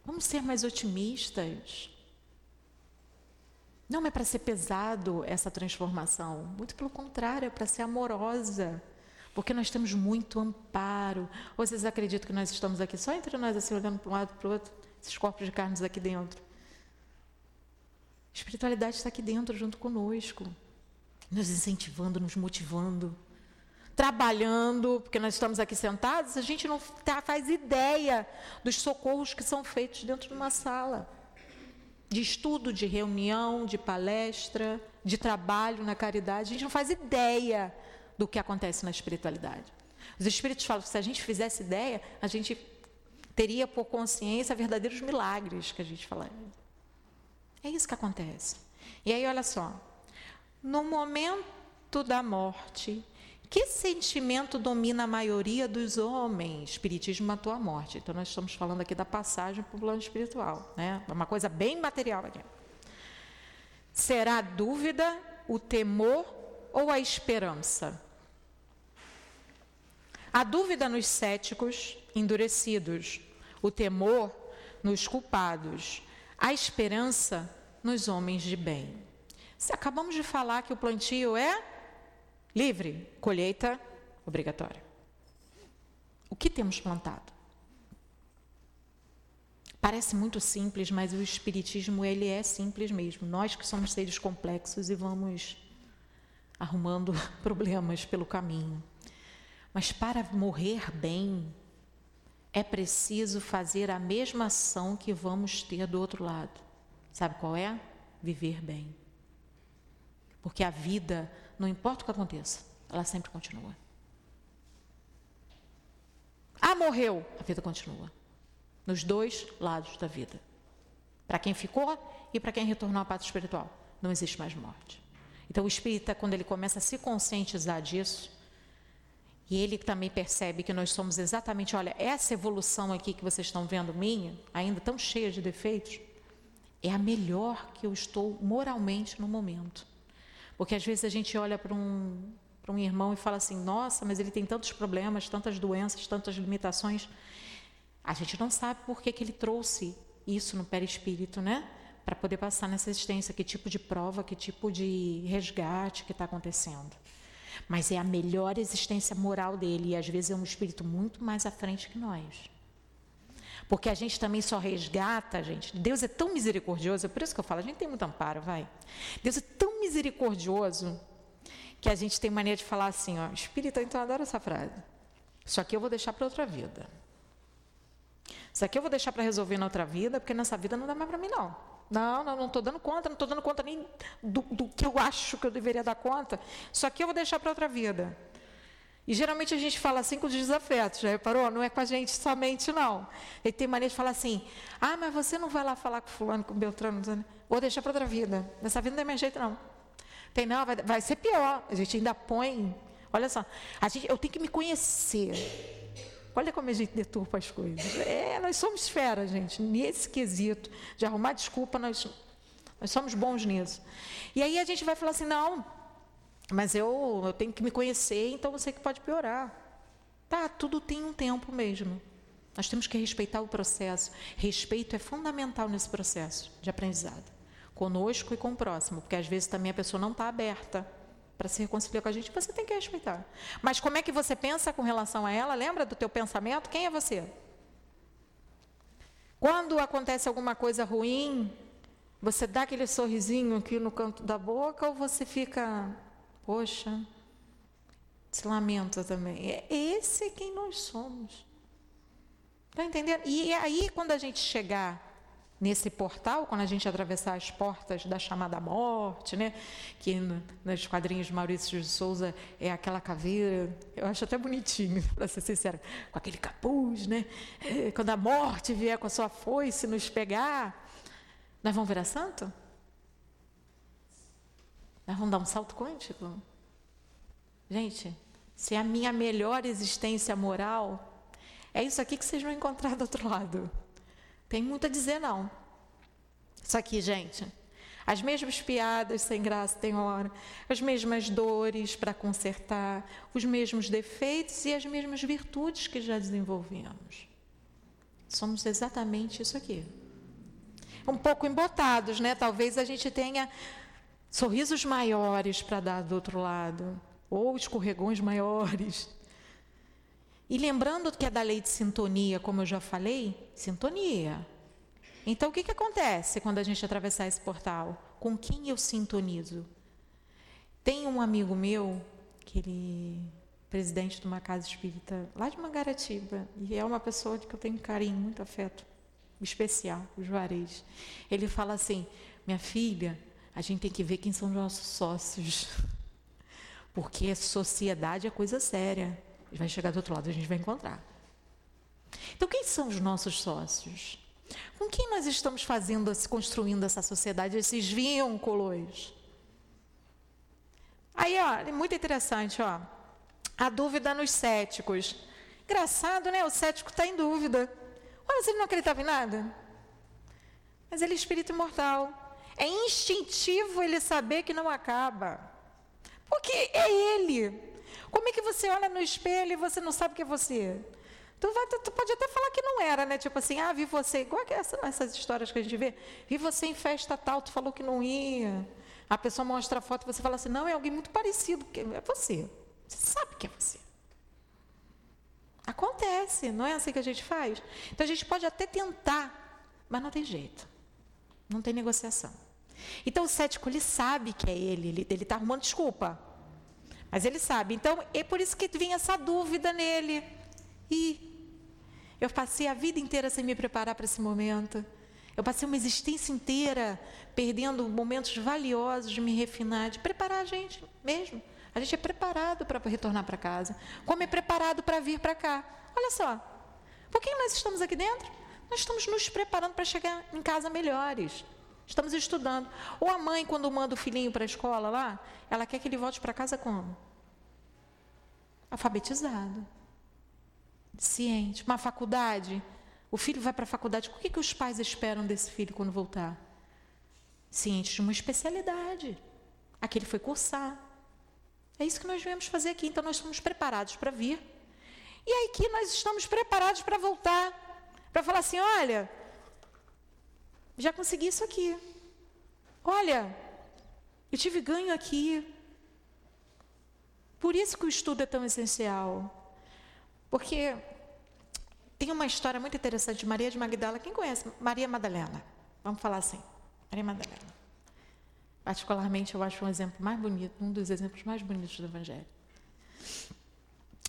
Vamos ser mais otimistas. Não é para ser pesado essa transformação, muito pelo contrário, é para ser amorosa, porque nós temos muito amparo. Ou vocês acreditam que nós estamos aqui só entre nós, assim, olhando para um lado para o outro, esses corpos de carnes aqui dentro? A espiritualidade está aqui dentro, junto conosco, nos incentivando, nos motivando, trabalhando, porque nós estamos aqui sentados, a gente não tá, faz ideia dos socorros que são feitos dentro de uma sala. De estudo, de reunião, de palestra, de trabalho na caridade, a gente não faz ideia do que acontece na espiritualidade. Os espíritos falam que se a gente fizesse ideia, a gente teria por consciência verdadeiros milagres que a gente fala. É isso que acontece. E aí, olha só, no momento da morte, que sentimento domina a maioria dos homens? Espiritismo matou a morte. Então, nós estamos falando aqui da passagem para o plano espiritual. Né? É uma coisa bem material aqui. Será a dúvida, o temor ou a esperança? A dúvida nos céticos, endurecidos. O temor nos culpados. A esperança nos homens de bem. Se acabamos de falar que o plantio é Livre, colheita obrigatória. O que temos plantado? Parece muito simples, mas o espiritismo ele é simples mesmo. Nós que somos seres complexos e vamos arrumando <laughs> problemas pelo caminho. Mas para morrer bem, é preciso fazer a mesma ação que vamos ter do outro lado. Sabe qual é? Viver bem. Porque a vida não importa o que aconteça, ela sempre continua. Ah, morreu, a vida continua. Nos dois lados da vida. Para quem ficou e para quem retornou à pátria espiritual. Não existe mais morte. Então, o espírita, quando ele começa a se conscientizar disso, e ele também percebe que nós somos exatamente, olha, essa evolução aqui que vocês estão vendo minha, ainda tão cheia de defeitos, é a melhor que eu estou moralmente no momento. Porque às vezes a gente olha para um, para um irmão e fala assim: nossa, mas ele tem tantos problemas, tantas doenças, tantas limitações. A gente não sabe por que, que ele trouxe isso no perispírito, né? Para poder passar nessa existência, que tipo de prova, que tipo de resgate que está acontecendo. Mas é a melhor existência moral dele, e às vezes é um espírito muito mais à frente que nós. Porque a gente também só resgata, gente. Deus é tão misericordioso, é por isso que eu falo, a gente tem muito amparo, vai. Deus é tão misericordioso que a gente tem mania de falar assim, ó, espírita, então eu adoro essa frase. Isso aqui eu vou deixar para outra vida. Isso aqui eu vou deixar para resolver na outra vida, porque nessa vida não dá mais para mim, não. Não, não, não estou dando conta, não estou dando conta nem do, do, que eu acho que eu deveria dar conta. Isso aqui eu vou deixar para outra vida. E geralmente a gente fala assim com os desafetos, já reparou? Não é com a gente somente, não. Ele tem maneira de falar assim: ah, mas você não vai lá falar com fulano, com Beltrano, vou deixar para outra vida. Nessa vida não é mais jeito, não. Tem, não, vai, vai ser pior. A gente ainda põe. Olha só, a gente, eu tenho que me conhecer. Olha como a gente deturpa as coisas. É, nós somos fera, gente, nesse quesito de arrumar desculpa, nós, nós somos bons nisso. E aí a gente vai falar assim: não, mas eu, eu tenho que me conhecer, então sei que pode piorar. Tá, tudo tem um tempo mesmo. Nós temos que respeitar o processo. Respeito é fundamental nesse processo de aprendizado. Conosco e com o próximo, porque às vezes também a pessoa não está aberta para se reconciliar com a gente, você tem que respeitar. Mas como é que você pensa com relação a ela? Lembra do teu pensamento? Quem é você? Quando acontece alguma coisa ruim, Você dá aquele sorrisinho aqui no canto da boca ou você fica, poxa, se lamenta também. É esse é quem nós somos. Está entendendo? E aí, quando a gente chegar nesse portal, quando a gente atravessar as portas da chamada morte, né? que nos quadrinhos de Maurício de Souza é aquela caveira, eu acho até bonitinho, <laughs> para ser sincera, com aquele capuz, né? É, quando a morte vier com a sua foice nos pegar, nós vamos virar santo? Nós vamos dar um salto quântico? Gente, se é a minha melhor existência moral, é isso aqui que vocês vão encontrar do outro lado. Tem muito a dizer, não. Isso aqui, gente. As mesmas piadas sem graça tem hora, as mesmas dores para consertar, os mesmos defeitos e as mesmas virtudes que já desenvolvemos. Somos exatamente isso aqui. Um pouco embotados, né? Talvez a gente tenha sorrisos maiores para dar do outro lado, ou escorregões maiores. E lembrando que é da lei de sintonia, como eu já falei, sintonia. Então, o que, que acontece quando a gente atravessar esse portal? Com quem eu sintonizo? Tem um amigo meu, que ele é presidente de uma casa espírita lá de Mangaratiba, e é uma pessoa de que eu tenho carinho, muito afeto especial, o Juarez. Ele fala assim: minha filha, a gente tem que ver quem são os nossos sócios, <laughs> porque sociedade é coisa séria. Vai chegar do outro lado, a gente vai encontrar. Então, quem são os nossos sócios? Com quem nós estamos fazendo, construindo essa sociedade, esses vínculos? Aí, ó, é muito interessante, ó. A dúvida nos céticos. Engraçado, né? O cético está em dúvida. Ué, mas ele não acreditava em nada? Mas ele é espírito imortal. É instintivo ele saber que não acaba. Porque é ele. Como é que você olha no espelho e você não sabe que é você? Tu, vai, tu, pode até falar que não era, né? Tipo assim, ah, vi você. Igual que essa, essas histórias que a gente vê. Vi você em festa tal, tu falou que não ia. A pessoa mostra a foto e você fala assim, não, é alguém muito parecido. É você. Você sabe que é você. Acontece, não é assim que a gente faz? Então a gente pode até tentar, mas não tem jeito. Não tem negociação. Então o cético, ele sabe que é ele, ele está arrumando desculpa. Mas ele sabe. Então, é por isso que vinha essa dúvida nele. E eu passei a vida inteira sem me preparar para esse momento. Eu passei uma existência inteira perdendo momentos valiosos de me refinar, de preparar a gente mesmo. A gente é preparado para retornar para casa, como é preparado para vir para cá. Olha só, por que nós estamos aqui dentro? Nós estamos nos preparando para chegar em casa melhores. Estamos estudando. Ou a mãe, quando manda o filhinho para a escola lá, ela quer que ele volte para casa como? Alfabetizado. Ciente. Uma faculdade. O filho vai para a faculdade. O que, que os pais esperam desse filho quando voltar? Ciente de uma especialidade. Aqui ele foi cursar. É isso que nós viemos fazer aqui. Então nós estamos preparados para vir. E aqui nós estamos preparados para voltar. Para falar assim: olha, já consegui isso aqui. Olha, eu tive ganho aqui. Por isso que o estudo é tão essencial. Porque tem uma história muito interessante de Maria de Magdala. Quem conhece? Maria Madalena. Vamos falar assim. Maria Madalena. Particularmente, eu acho um exemplo mais bonito, um dos exemplos mais bonitos do Evangelho.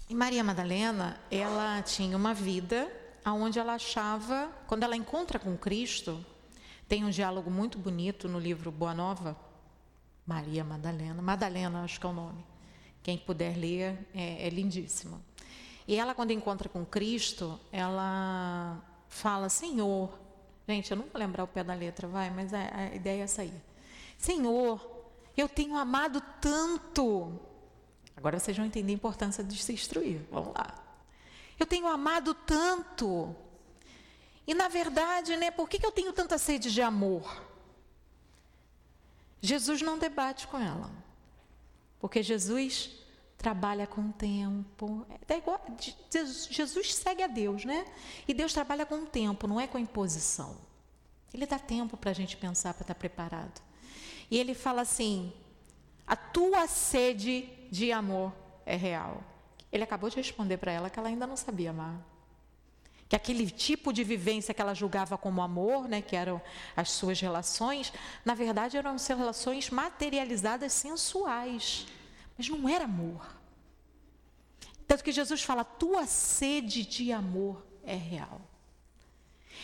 E Maria Madalena, ela tinha uma vida onde ela achava, quando ela encontra com Cristo, tem um diálogo muito bonito no livro Boa Nova, Maria Madalena, Madalena acho que é o nome. Quem puder ler, é, é lindíssimo. E ela, quando encontra com Cristo, ela fala, Senhor, gente, eu não vou lembrar o pé da letra, vai, mas a, a ideia é essa aí. Senhor, eu tenho amado tanto. Agora vocês vão entender a importância de se instruir. Vamos lá. Eu tenho amado tanto e na verdade, né, por que, eu tenho tanta sede de amor? Jesus não debate com ela. Porque Jesus trabalha com o tempo. É igual, Jesus segue a Deus, né? E Deus trabalha com o tempo, não é com a imposição. Ele dá tempo para a gente pensar, para estar tá preparado. E ele fala assim: a tua sede de amor é real. Ele acabou de responder para ela que ela ainda não sabia amar que aquele tipo de vivência que ela julgava como amor, né, que eram as suas relações, na verdade eram relações materializadas sensuais, mas não era amor. Tanto que Jesus fala: tua sede de amor é real.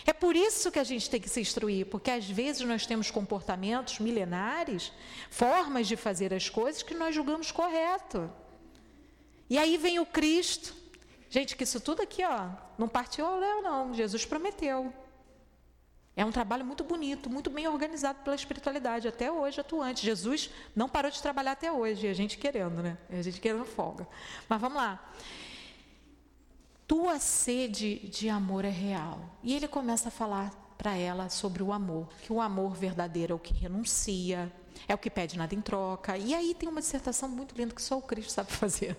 É por isso que a gente tem que se instruir, porque às vezes nós temos comportamentos milenares, formas de fazer as coisas que nós julgamos correto. E aí vem o Cristo. Gente, que isso tudo aqui, ó, não partiu ao léu, não. Jesus prometeu. É um trabalho muito bonito, muito bem organizado pela espiritualidade, até hoje atuante. Jesus não parou de trabalhar até hoje, e a gente querendo, né? A gente querendo folga. Mas vamos lá tua sede de amor é real. E ele começa a falar para ela sobre o amor, que o amor verdadeiro é o que renuncia, é o que pede nada em troca. E aí tem uma dissertação muito linda que só o Cristo sabe <laughs> fazer.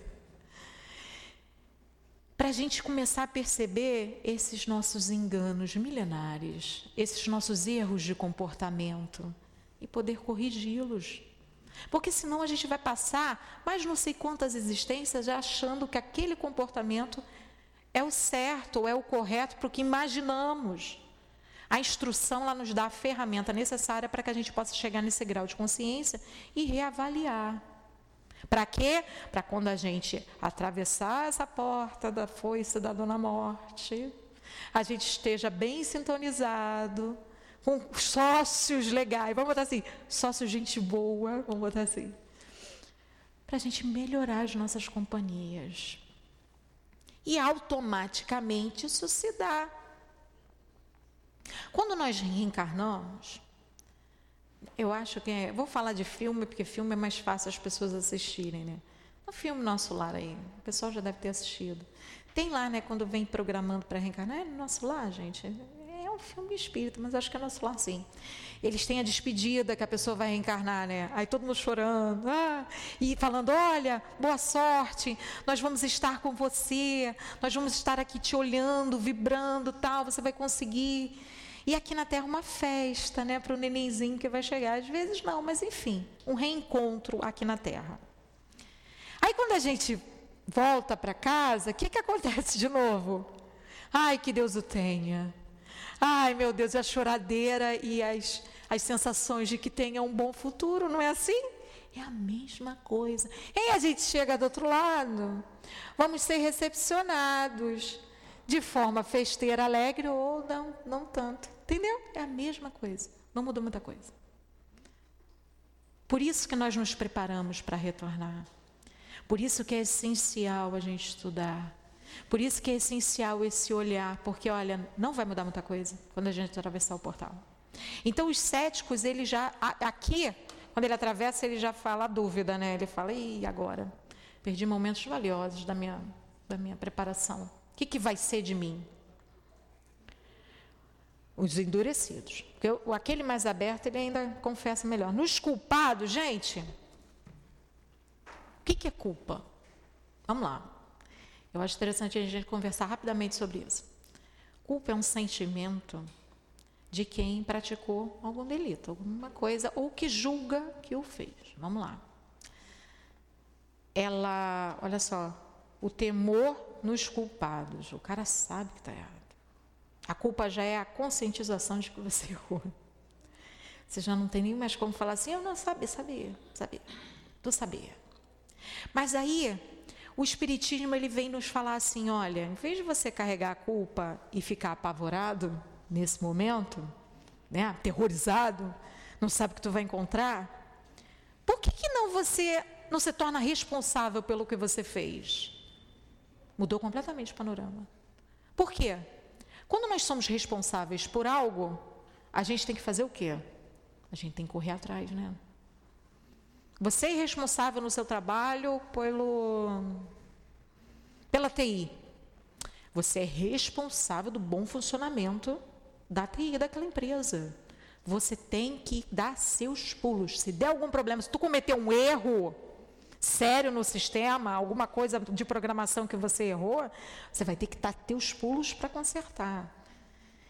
Para a gente começar a perceber esses nossos enganos milenares, esses nossos erros de comportamento e poder corrigi-los. Porque senão a gente vai passar mais não sei quantas existências achando que aquele comportamento é o certo, é o correto para o que imaginamos. A instrução lá nos dá a ferramenta necessária para que a gente possa chegar nesse grau de consciência e reavaliar. Para quê? Para quando a gente atravessar essa porta da foice da Dona Morte, a gente esteja bem sintonizado, com sócios legais, vamos botar assim, sócios gente boa, vamos botar assim, para a gente melhorar as nossas companhias. E automaticamente isso se dá. Quando nós reencarnamos, eu acho que é, vou falar de filme porque filme é mais fácil as pessoas assistirem, né? Um filme Nosso Lar aí, o pessoal já deve ter assistido. Tem lá, né, quando vem programando para reencarnar, é Nosso Lar, gente um filme espírita, mas acho que é nosso lar sim. Eles têm a despedida que a pessoa vai reencarnar, né? Aí todo mundo chorando, ah, e falando: olha, boa sorte, nós vamos estar com você, nós vamos estar aqui te olhando, vibrando, tal, você vai conseguir. E aqui na Terra uma festa, né, para o nenenzinho que vai chegar. Às vezes não, mas enfim, um reencontro aqui na Terra. Aí quando a gente volta para casa, o que, que acontece de novo? Ai, que Deus o tenha. Ai, meu Deus, a choradeira e as, as sensações de que tenha um bom futuro, não é assim? É a mesma coisa. E a gente chega do outro lado, vamos ser recepcionados de forma festeira, alegre ou não, não tanto. Entendeu? É a mesma coisa. Não mudou muita coisa. Por isso que nós nos preparamos para retornar. Por isso que é essencial a gente estudar. Por isso que é essencial esse olhar, porque olha, não vai mudar muita coisa quando a gente atravessar o portal. Então os céticos, ele já aqui, quando ele atravessa, ele já fala a dúvida, né? Ele fala: "E agora? Perdi momentos valiosos da minha da minha preparação. O que, que vai ser de mim?" Os endurecidos. Porque aquele mais aberto, ele ainda confessa melhor. Nos culpados, gente, o que, que é culpa? Vamos lá. Eu acho interessante a gente conversar rapidamente sobre isso. Culpa é um sentimento de quem praticou algum delito, alguma coisa, ou que julga que o fez. Vamos lá. Ela, olha só, o temor nos culpados. O cara sabe que está errado. A culpa já é a conscientização de que você <laughs> errou. Você já não tem nem mais como falar assim, eu não sabia, sabia, sabia. Tu sabia. Mas aí o Espiritismo ele vem nos falar assim: olha, em vez de você carregar a culpa e ficar apavorado nesse momento, né, aterrorizado, não sabe o que tu vai encontrar, por que, que não você não se torna responsável pelo que você fez? Mudou completamente o panorama. Por quê? Quando nós somos responsáveis por algo, a gente tem que fazer o quê? A gente tem que correr atrás, né? Você é responsável no seu trabalho pelo, pela TI. Você é responsável do bom funcionamento da TI daquela empresa. Você tem que dar seus pulos. Se der algum problema, se tu cometer um erro sério no sistema, alguma coisa de programação que você errou, você vai ter que dar teus pulos para consertar.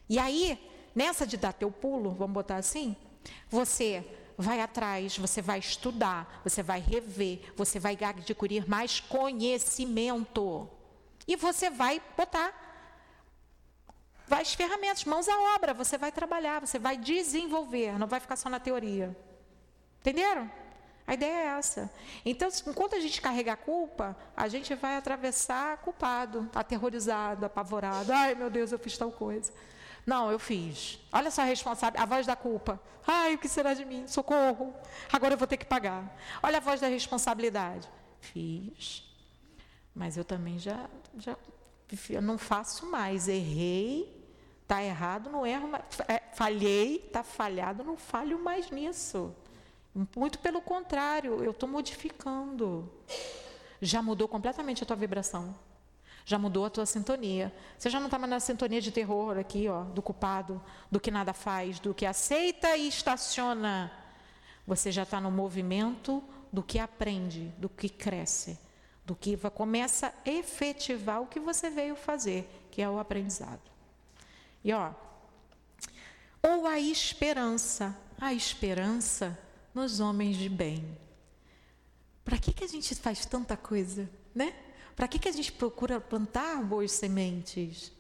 E aí, nessa de dar teu pulo, vamos botar assim, você vai atrás, você vai estudar, você vai rever, você vai adquirir mais conhecimento. E você vai botar as ferramentas, mãos à obra, você vai trabalhar, você vai desenvolver, não vai ficar só na teoria. Entenderam? A ideia é essa. Então, enquanto a gente carrega a culpa, a gente vai atravessar culpado, aterrorizado, apavorado. Ai, meu Deus, eu fiz tal coisa. Não, eu fiz. Olha só a responsabilidade, a voz da culpa. Ai, o que será de mim? Socorro. Agora eu vou ter que pagar. Olha a voz da responsabilidade. Fiz. Mas eu também já, já eu não faço mais. Errei, está errado, não erro mais. É, falhei, está falhado, não falho mais nisso. Muito pelo contrário, eu estou modificando. Já mudou completamente a tua vibração. Já mudou a tua sintonia. Você já não está mais na sintonia de terror aqui, ó, do culpado, do que nada faz, do que aceita e estaciona. Você já está no movimento do que aprende, do que cresce, do que começa a efetivar o que você veio fazer, que é o aprendizado. E ó, ou a esperança, a esperança nos homens de bem. Para que, que a gente faz tanta coisa, né? Para que, que a gente procura plantar boas sementes?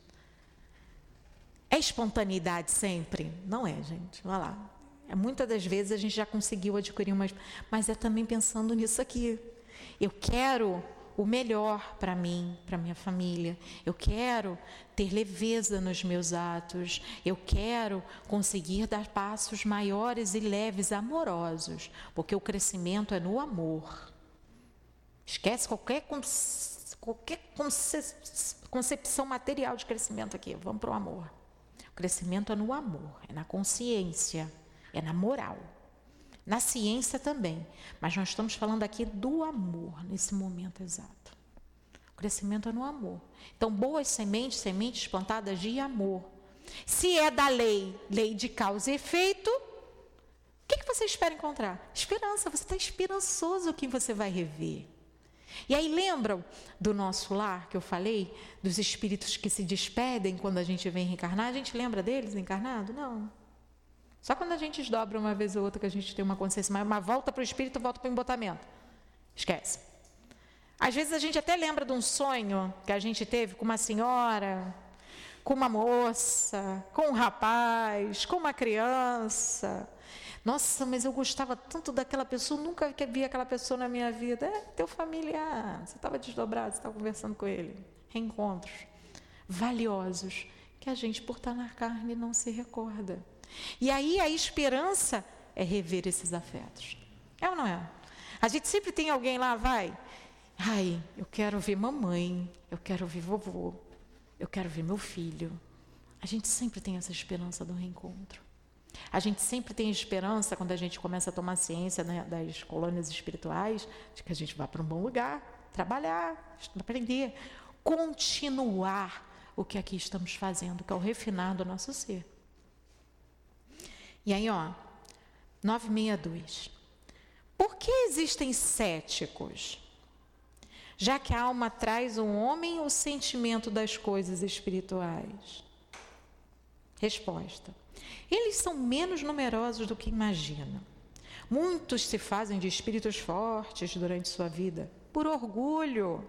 É espontaneidade sempre? Não é, gente. Olha lá. É, muitas das vezes a gente já conseguiu adquirir umas. Mas é também pensando nisso aqui. Eu quero o melhor para mim, para minha família. Eu quero ter leveza nos meus atos. Eu quero conseguir dar passos maiores e leves, amorosos, porque o crescimento é no amor. Esquece qualquer, qualquer concepção material de crescimento aqui. Vamos para o amor. O crescimento é no amor, é na consciência, é na moral. Na ciência também, mas nós estamos falando aqui do amor nesse momento exato. O crescimento é no amor. Então, boas sementes, sementes plantadas de amor. Se é da lei, lei de causa e efeito, o que, que você espera encontrar? Esperança. Você está esperançoso que você vai rever. E aí lembram do nosso lar que eu falei, dos espíritos que se despedem quando a gente vem reencarnar? A gente lembra deles encarnado? Não. Só quando a gente desdobra uma vez ou outra que a gente tem uma consciência maior, uma volta para o espírito, volta para o embotamento. Esquece. Às vezes a gente até lembra de um sonho que a gente teve com uma senhora, com uma moça, com um rapaz, com uma criança. Nossa, mas eu gostava tanto daquela pessoa, nunca vi aquela pessoa na minha vida. É teu familiar, você estava desdobrado, você estava conversando com ele. Reencontros valiosos que a gente, por estar na carne, não se recorda. E aí a esperança é rever esses afetos. É ou não é? A gente sempre tem alguém lá, vai. Ai, eu quero ver mamãe, eu quero ver vovô, eu quero ver meu filho. A gente sempre tem essa esperança do reencontro. A gente sempre tem esperança, quando a gente começa a tomar ciência né, das colônias espirituais, de que a gente vai para um bom lugar, trabalhar, aprender, continuar o que aqui estamos fazendo, que é o refinar do nosso ser. E aí, ó, 962. Por que existem céticos? Já que a alma traz um homem o sentimento das coisas espirituais. Resposta: Eles são menos numerosos do que imagina. Muitos se fazem de espíritos fortes durante sua vida, por orgulho,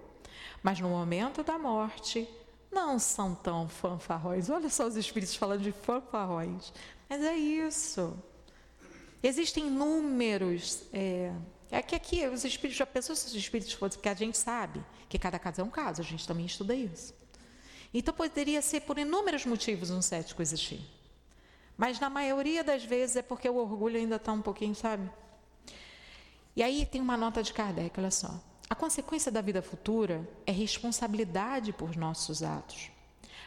mas no momento da morte não são tão fanfarrões. Olha só os espíritos falando de fanfarrões. Mas é isso. Existem números. É, é que aqui os espíritos, já pensou se os espíritos fossem, porque a gente sabe que cada caso é um caso, a gente também estuda isso. Então poderia ser por inúmeros motivos um cético existir. Mas na maioria das vezes é porque o orgulho ainda está um pouquinho, sabe? E aí tem uma nota de Kardec, olha só. A consequência da vida futura é responsabilidade por nossos atos.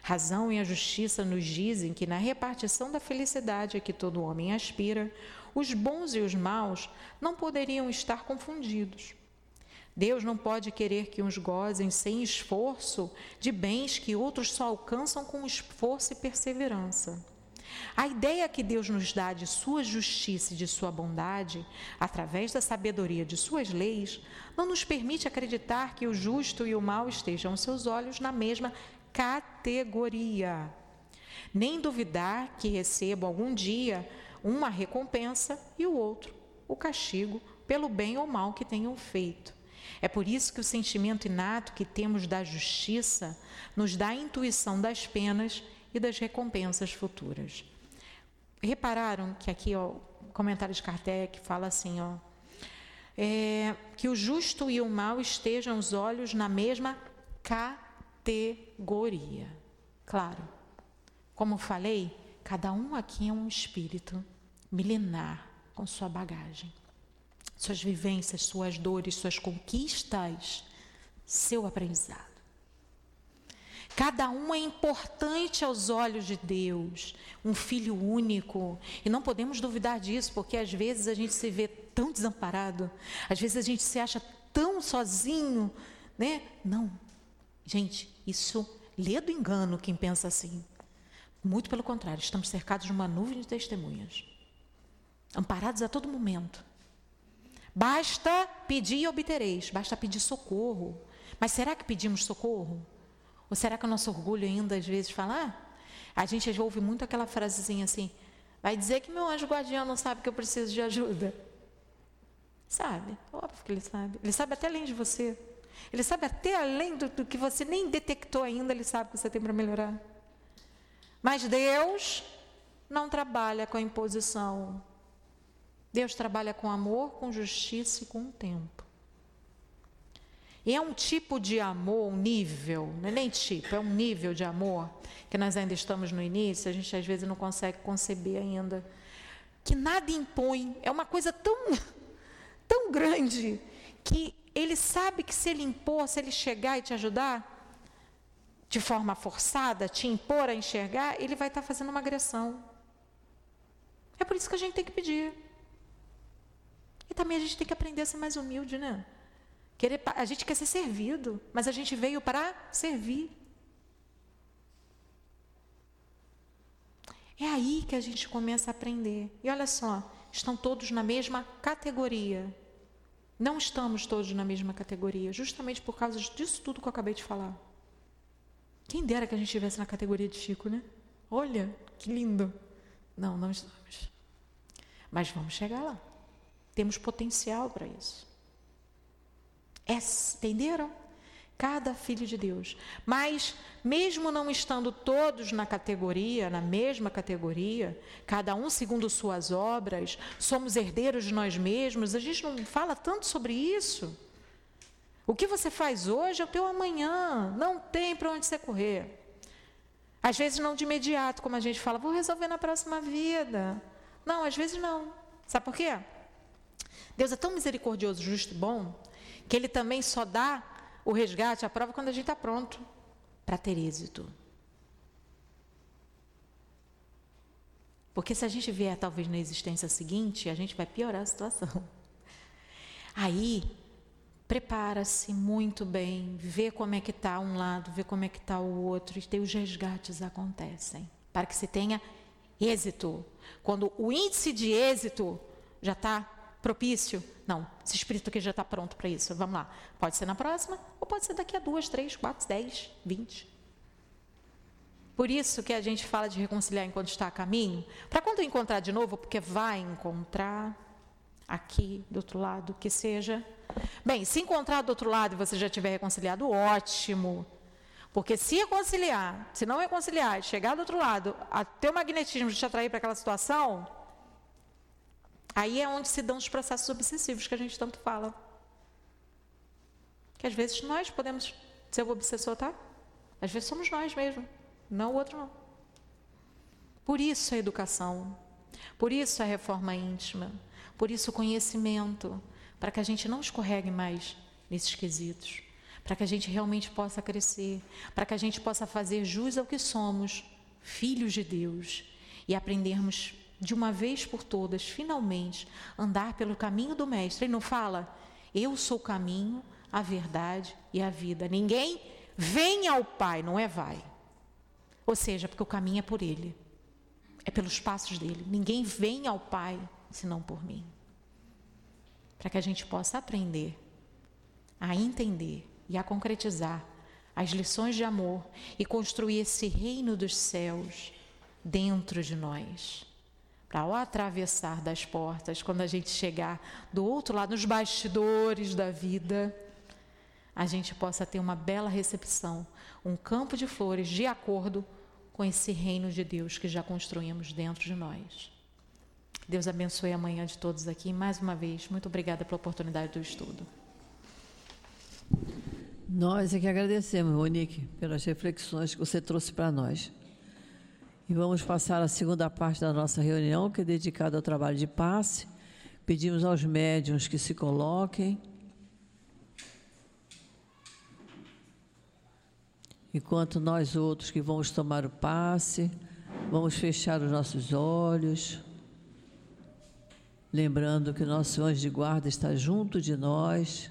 Razão e a justiça nos dizem que na repartição da felicidade a que todo homem aspira, os bons e os maus não poderiam estar confundidos. Deus não pode querer que uns gozem sem esforço de bens que outros só alcançam com esforço e perseverança. A ideia que Deus nos dá de sua justiça e de sua bondade, através da sabedoria de suas leis, não nos permite acreditar que o justo e o mal estejam aos seus olhos na mesma categoria. Nem duvidar que recebo algum dia uma recompensa e o outro o castigo pelo bem ou mal que tenham feito. É por isso que o sentimento inato que temos da justiça nos dá a intuição das penas e das recompensas futuras. Repararam que aqui, ó, o comentário de Kardec fala assim, ó, é, que o justo e o mal estejam os olhos na mesma categoria. Claro, como falei, cada um aqui é um espírito milenar com sua bagagem, suas vivências, suas dores, suas conquistas, seu aprendizado. Cada um é importante aos olhos de Deus, um filho único. E não podemos duvidar disso, porque às vezes a gente se vê tão desamparado, às vezes a gente se acha tão sozinho, né? Não. Gente, isso lê do engano quem pensa assim. Muito pelo contrário, estamos cercados de uma nuvem de testemunhas, amparados a todo momento. Basta pedir e obtereis, basta pedir socorro. Mas será que pedimos socorro? Ou será que o nosso orgulho ainda às vezes fala? Ah, a gente ouve muito aquela frasezinha assim: vai dizer que meu anjo guardião não sabe que eu preciso de ajuda. Sabe, óbvio que ele sabe. Ele sabe até além de você. Ele sabe até além do, do que você nem detectou ainda, ele sabe que você tem para melhorar. Mas Deus não trabalha com a imposição. Deus trabalha com amor, com justiça e com tempo. E é um tipo de amor, um nível, não é nem tipo, é um nível de amor, que nós ainda estamos no início, a gente às vezes não consegue conceber ainda, que nada impõe, é uma coisa tão, <laughs> tão grande, que ele sabe que se ele impor, se ele chegar e te ajudar, de forma forçada, te impor a enxergar, ele vai estar fazendo uma agressão. É por isso que a gente tem que pedir. E também a gente tem que aprender a ser mais humilde, né? Querer, a gente quer ser servido, mas a gente veio para servir. É aí que a gente começa a aprender. E olha só, estão todos na mesma categoria. Não estamos todos na mesma categoria, justamente por causa disso tudo que eu acabei de falar. Quem dera que a gente estivesse na categoria de Chico, né? Olha, que lindo. Não, não estamos. Mas vamos chegar lá. Temos potencial para isso. É, entenderam? Cada filho de Deus. Mas, mesmo não estando todos na categoria, na mesma categoria, cada um segundo suas obras, somos herdeiros de nós mesmos, a gente não fala tanto sobre isso. O que você faz hoje é o teu amanhã, não tem para onde você correr. Às vezes não de imediato, como a gente fala, vou resolver na próxima vida. Não, às vezes não. Sabe por quê? Deus é tão misericordioso, justo e bom, que ele também só dá o resgate, a prova, quando a gente está pronto para ter êxito. Porque se a gente vier talvez na existência seguinte, a gente vai piorar a situação. Aí, prepara-se muito bem, vê como é que está um lado, vê como é que está o outro, e os resgates acontecem, para que se tenha êxito. Quando o índice de êxito já está propício. Não, esse espírito aqui já está pronto para isso. Vamos lá. Pode ser na próxima, ou pode ser daqui a duas, três, quatro, dez, vinte. Por isso que a gente fala de reconciliar enquanto está a caminho. Para quando encontrar de novo, porque vai encontrar aqui do outro lado, que seja. Bem, se encontrar do outro lado e você já tiver reconciliado, ótimo. Porque se reconciliar, se não reconciliar, chegar do outro lado, até o magnetismo te atrair para aquela situação, Aí é onde se dão os processos obsessivos que a gente tanto fala. Que às vezes nós podemos ser o obsessor, tá? Às vezes somos nós mesmo, não o outro não. Por isso a educação, por isso a reforma íntima, por isso o conhecimento, para que a gente não escorregue mais nesses quesitos, para que a gente realmente possa crescer, para que a gente possa fazer jus ao que somos, filhos de Deus, e aprendermos de uma vez por todas, finalmente, andar pelo caminho do Mestre. Ele não fala, eu sou o caminho, a verdade e a vida. Ninguém vem ao Pai, não é vai. Ou seja, porque o caminho é por Ele, é pelos passos dele. Ninguém vem ao Pai senão por mim. Para que a gente possa aprender a entender e a concretizar as lições de amor e construir esse reino dos céus dentro de nós para ao atravessar das portas, quando a gente chegar do outro lado, nos bastidores da vida, a gente possa ter uma bela recepção, um campo de flores de acordo com esse reino de Deus que já construímos dentro de nós. Deus abençoe a manhã de todos aqui. Mais uma vez, muito obrigada pela oportunidade do estudo. Nós é que agradecemos, Monique, pelas reflexões que você trouxe para nós. E vamos passar a segunda parte da nossa reunião, que é dedicada ao trabalho de passe. Pedimos aos médiuns que se coloquem. Enquanto nós outros que vamos tomar o passe, vamos fechar os nossos olhos, lembrando que o nosso anjo de guarda está junto de nós,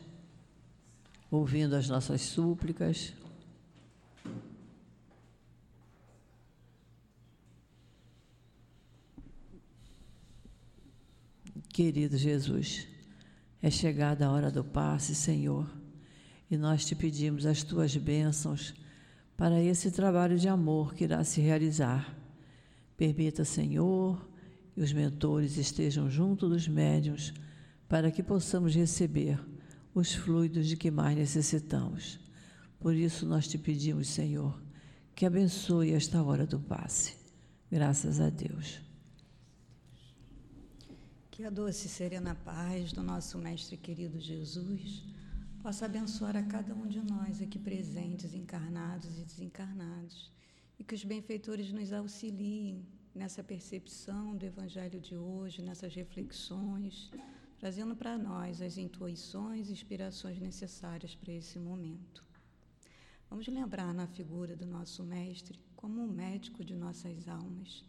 ouvindo as nossas súplicas. Querido Jesus, é chegada a hora do passe, Senhor, e nós te pedimos as tuas bênçãos para esse trabalho de amor que irá se realizar. Permita, Senhor, que os mentores estejam junto dos médiuns para que possamos receber os fluidos de que mais necessitamos. Por isso nós te pedimos, Senhor, que abençoe esta hora do passe. Graças a Deus. Que a doce e serena paz do nosso Mestre querido Jesus possa abençoar a cada um de nós aqui presentes, encarnados e desencarnados, e que os benfeitores nos auxiliem nessa percepção do Evangelho de hoje, nessas reflexões, trazendo para nós as intuições e inspirações necessárias para esse momento. Vamos lembrar na figura do nosso Mestre como o médico de nossas almas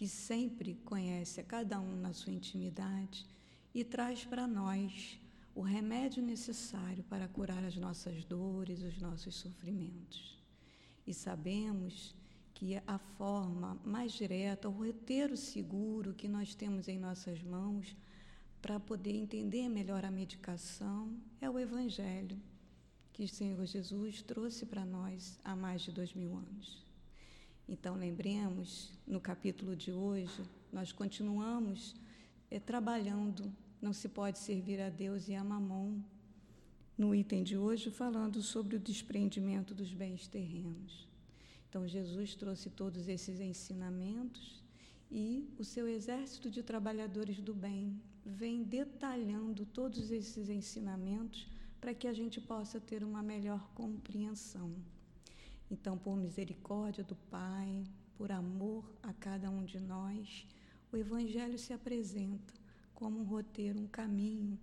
que sempre conhece a cada um na sua intimidade e traz para nós o remédio necessário para curar as nossas dores, os nossos sofrimentos. E sabemos que a forma mais direta, o roteiro seguro que nós temos em nossas mãos para poder entender melhor a medicação é o Evangelho que o Senhor Jesus trouxe para nós há mais de dois mil anos. Então, lembremos, no capítulo de hoje, nós continuamos é, trabalhando, não se pode servir a Deus e a mamon. No item de hoje, falando sobre o desprendimento dos bens terrenos. Então, Jesus trouxe todos esses ensinamentos e o seu exército de trabalhadores do bem vem detalhando todos esses ensinamentos para que a gente possa ter uma melhor compreensão. Então, por misericórdia do Pai, por amor a cada um de nós, o Evangelho se apresenta como um roteiro, um caminho.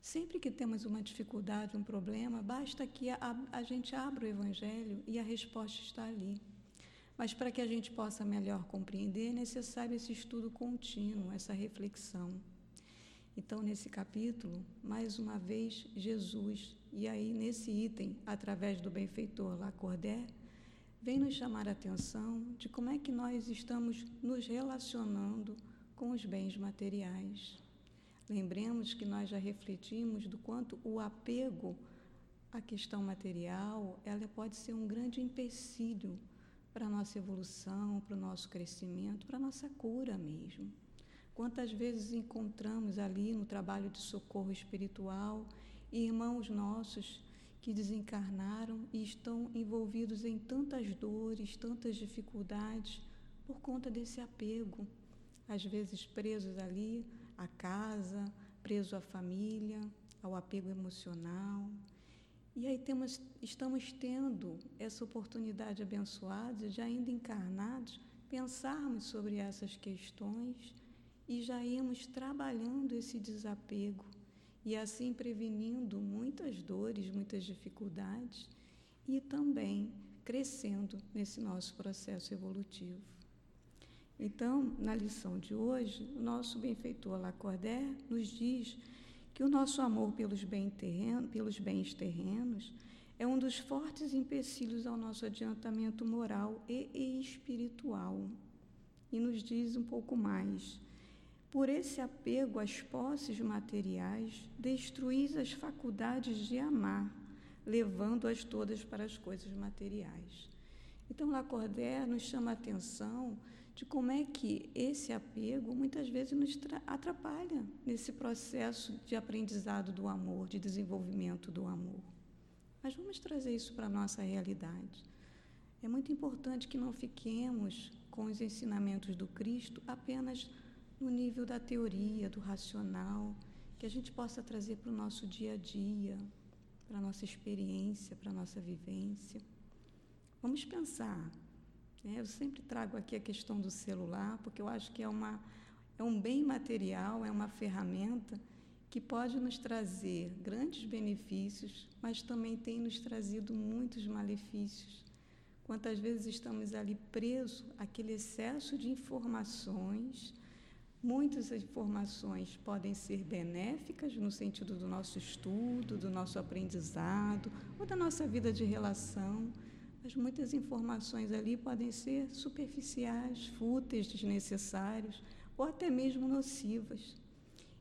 Sempre que temos uma dificuldade, um problema, basta que a, a gente abra o Evangelho e a resposta está ali. Mas para que a gente possa melhor compreender, é necessário esse estudo contínuo, essa reflexão. Então, nesse capítulo, mais uma vez, Jesus, e aí nesse item, através do benfeitor Lacordaire, vem nos chamar a atenção de como é que nós estamos nos relacionando com os bens materiais. Lembremos que nós já refletimos do quanto o apego à questão material, ela pode ser um grande empecilho para a nossa evolução, para o nosso crescimento, para a nossa cura mesmo. Quantas vezes encontramos ali no trabalho de socorro espiritual irmãos nossos que desencarnaram e estão envolvidos em tantas dores, tantas dificuldades por conta desse apego, às vezes presos ali à casa, preso à família, ao apego emocional. E aí temos, estamos tendo essa oportunidade abençoada de ainda encarnados pensarmos sobre essas questões e já irmos trabalhando esse desapego e assim prevenindo muitas dores, muitas dificuldades e também crescendo nesse nosso processo evolutivo. Então, na lição de hoje, o nosso benfeitor Lacordaire nos diz que o nosso amor pelos, bem terreno, pelos bens terrenos é um dos fortes empecilhos ao nosso adiantamento moral e espiritual. E nos diz um pouco mais. Por esse apego às posses materiais, destruís as faculdades de amar, levando-as todas para as coisas materiais. Então, Lacordaire nos chama a atenção de como é que esse apego muitas vezes nos atrapalha nesse processo de aprendizado do amor, de desenvolvimento do amor. Mas vamos trazer isso para a nossa realidade. é muito importante que não fiquemos com os ensinamentos do Cristo apenas no nível da teoria, do racional, que a gente possa trazer para o nosso dia a dia, para a nossa experiência, para a nossa vivência. Vamos pensar. Né? Eu sempre trago aqui a questão do celular, porque eu acho que é, uma, é um bem material, é uma ferramenta que pode nos trazer grandes benefícios, mas também tem nos trazido muitos malefícios. Quantas vezes estamos ali presos àquele excesso de informações. Muitas informações podem ser benéficas no sentido do nosso estudo, do nosso aprendizado ou da nossa vida de relação, mas muitas informações ali podem ser superficiais, fúteis, desnecessárias ou até mesmo nocivas.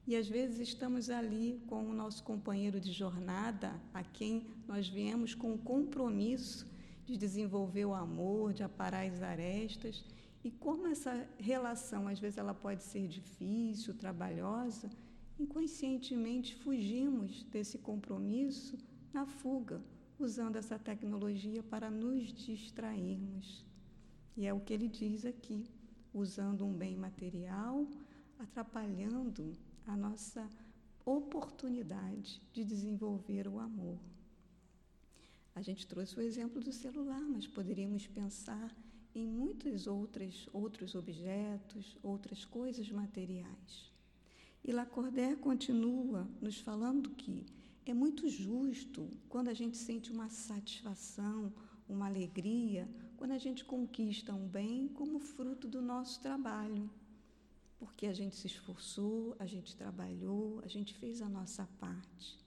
E às vezes estamos ali com o nosso companheiro de jornada, a quem nós viemos com o compromisso de desenvolver o amor, de aparar as arestas. E como essa relação, às vezes, ela pode ser difícil, trabalhosa, inconscientemente fugimos desse compromisso na fuga, usando essa tecnologia para nos distrairmos. E é o que ele diz aqui, usando um bem material, atrapalhando a nossa oportunidade de desenvolver o amor. A gente trouxe o exemplo do celular, mas poderíamos pensar em muitos outros, outros objetos, outras coisas materiais. E Lacordaire continua nos falando que é muito justo quando a gente sente uma satisfação, uma alegria, quando a gente conquista um bem como fruto do nosso trabalho. Porque a gente se esforçou, a gente trabalhou, a gente fez a nossa parte.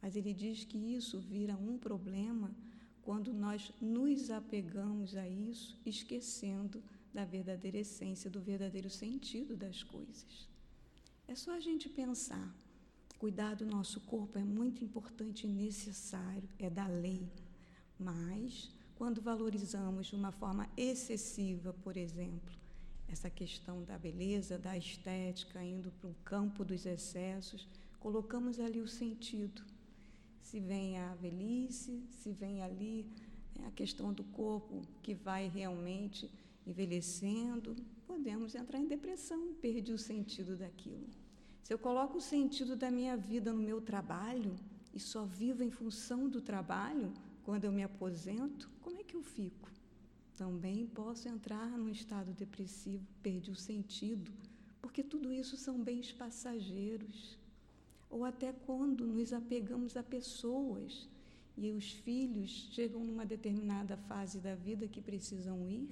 Mas ele diz que isso vira um problema quando nós nos apegamos a isso, esquecendo da verdadeira essência, do verdadeiro sentido das coisas. É só a gente pensar. Cuidar do nosso corpo é muito importante e necessário, é da lei. Mas, quando valorizamos de uma forma excessiva, por exemplo, essa questão da beleza, da estética, indo para o campo dos excessos, colocamos ali o sentido se vem a velhice, se vem ali né, a questão do corpo que vai realmente envelhecendo, podemos entrar em depressão, perdi o sentido daquilo. Se eu coloco o sentido da minha vida no meu trabalho e só vivo em função do trabalho, quando eu me aposento, como é que eu fico? Também posso entrar num estado depressivo, perdi o sentido, porque tudo isso são bens passageiros ou até quando nos apegamos a pessoas e os filhos chegam numa determinada fase da vida que precisam ir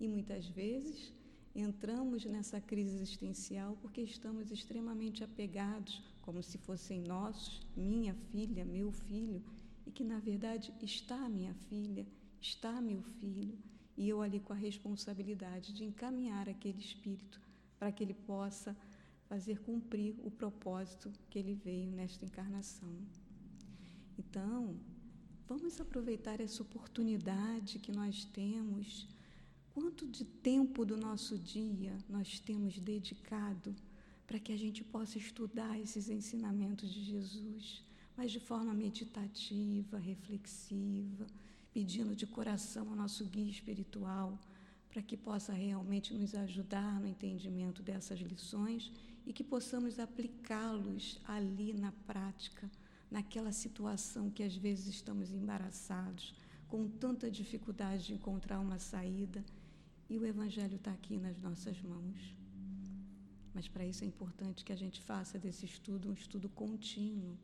e muitas vezes entramos nessa crise existencial porque estamos extremamente apegados, como se fossem nossos, minha filha, meu filho, e que na verdade está minha filha, está meu filho, e eu ali com a responsabilidade de encaminhar aquele espírito para que ele possa fazer cumprir o propósito que ele veio nesta encarnação. Então, vamos aproveitar essa oportunidade que nós temos. Quanto de tempo do nosso dia nós temos dedicado para que a gente possa estudar esses ensinamentos de Jesus, mas de forma meditativa, reflexiva, pedindo de coração ao nosso guia espiritual para que possa realmente nos ajudar no entendimento dessas lições e que possamos aplicá-los ali na prática, naquela situação que às vezes estamos embaraçados, com tanta dificuldade de encontrar uma saída, e o Evangelho está aqui nas nossas mãos. Mas para isso é importante que a gente faça desse estudo um estudo contínuo,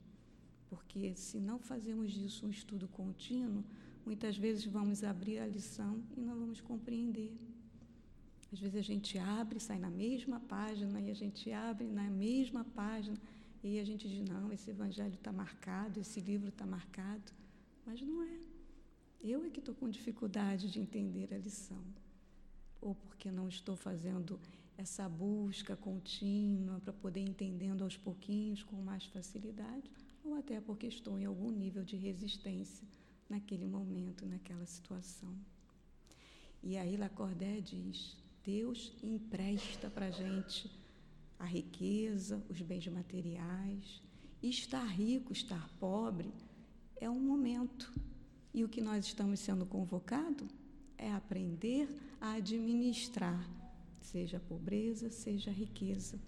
porque se não fazemos disso um estudo contínuo, muitas vezes vamos abrir a lição e não vamos compreender. Às vezes a gente abre, sai na mesma página, e a gente abre na mesma página, e a gente diz: não, esse evangelho está marcado, esse livro está marcado. Mas não é. Eu é que estou com dificuldade de entender a lição. Ou porque não estou fazendo essa busca contínua para poder entendendo aos pouquinhos com mais facilidade, ou até porque estou em algum nível de resistência naquele momento, naquela situação. E aí Lacordaire diz: Deus empresta para a gente a riqueza, os bens materiais. E estar rico, estar pobre, é um momento. E o que nós estamos sendo convocados é aprender a administrar, seja a pobreza, seja a riqueza.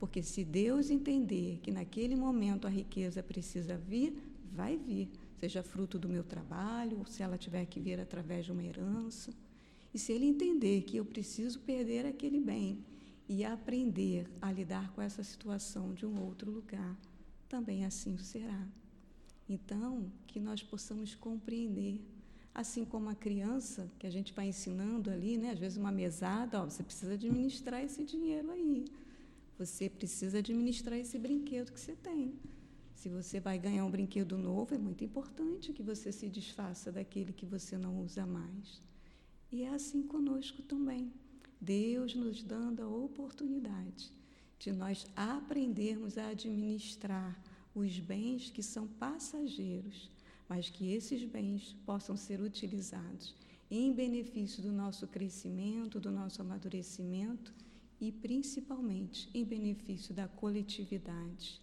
Porque se Deus entender que naquele momento a riqueza precisa vir, vai vir, seja fruto do meu trabalho, ou se ela tiver que vir através de uma herança. E se ele entender que eu preciso perder aquele bem e aprender a lidar com essa situação de um outro lugar, também assim será. Então, que nós possamos compreender, assim como a criança, que a gente vai ensinando ali, né, às vezes uma mesada, ó, você precisa administrar esse dinheiro aí. Você precisa administrar esse brinquedo que você tem. Se você vai ganhar um brinquedo novo, é muito importante que você se desfaça daquele que você não usa mais. E é assim conosco também. Deus nos dando a oportunidade de nós aprendermos a administrar os bens que são passageiros, mas que esses bens possam ser utilizados em benefício do nosso crescimento, do nosso amadurecimento e principalmente em benefício da coletividade,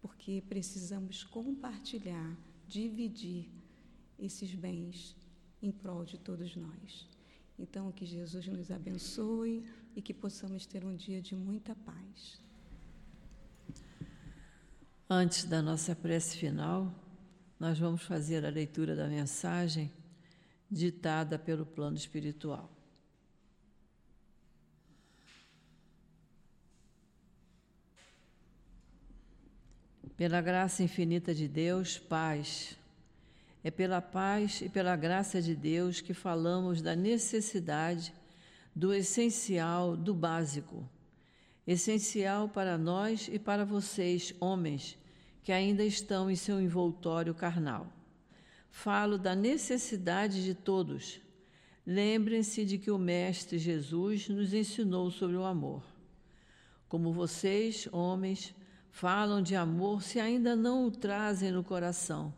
porque precisamos compartilhar, dividir esses bens em prol de todos nós. Então, que Jesus nos abençoe e que possamos ter um dia de muita paz. Antes da nossa prece final, nós vamos fazer a leitura da mensagem ditada pelo plano espiritual. Pela graça infinita de Deus, paz. É pela paz e pela graça de Deus que falamos da necessidade, do essencial, do básico. Essencial para nós e para vocês, homens, que ainda estão em seu envoltório carnal. Falo da necessidade de todos. Lembrem-se de que o Mestre Jesus nos ensinou sobre o amor. Como vocês, homens, falam de amor se ainda não o trazem no coração,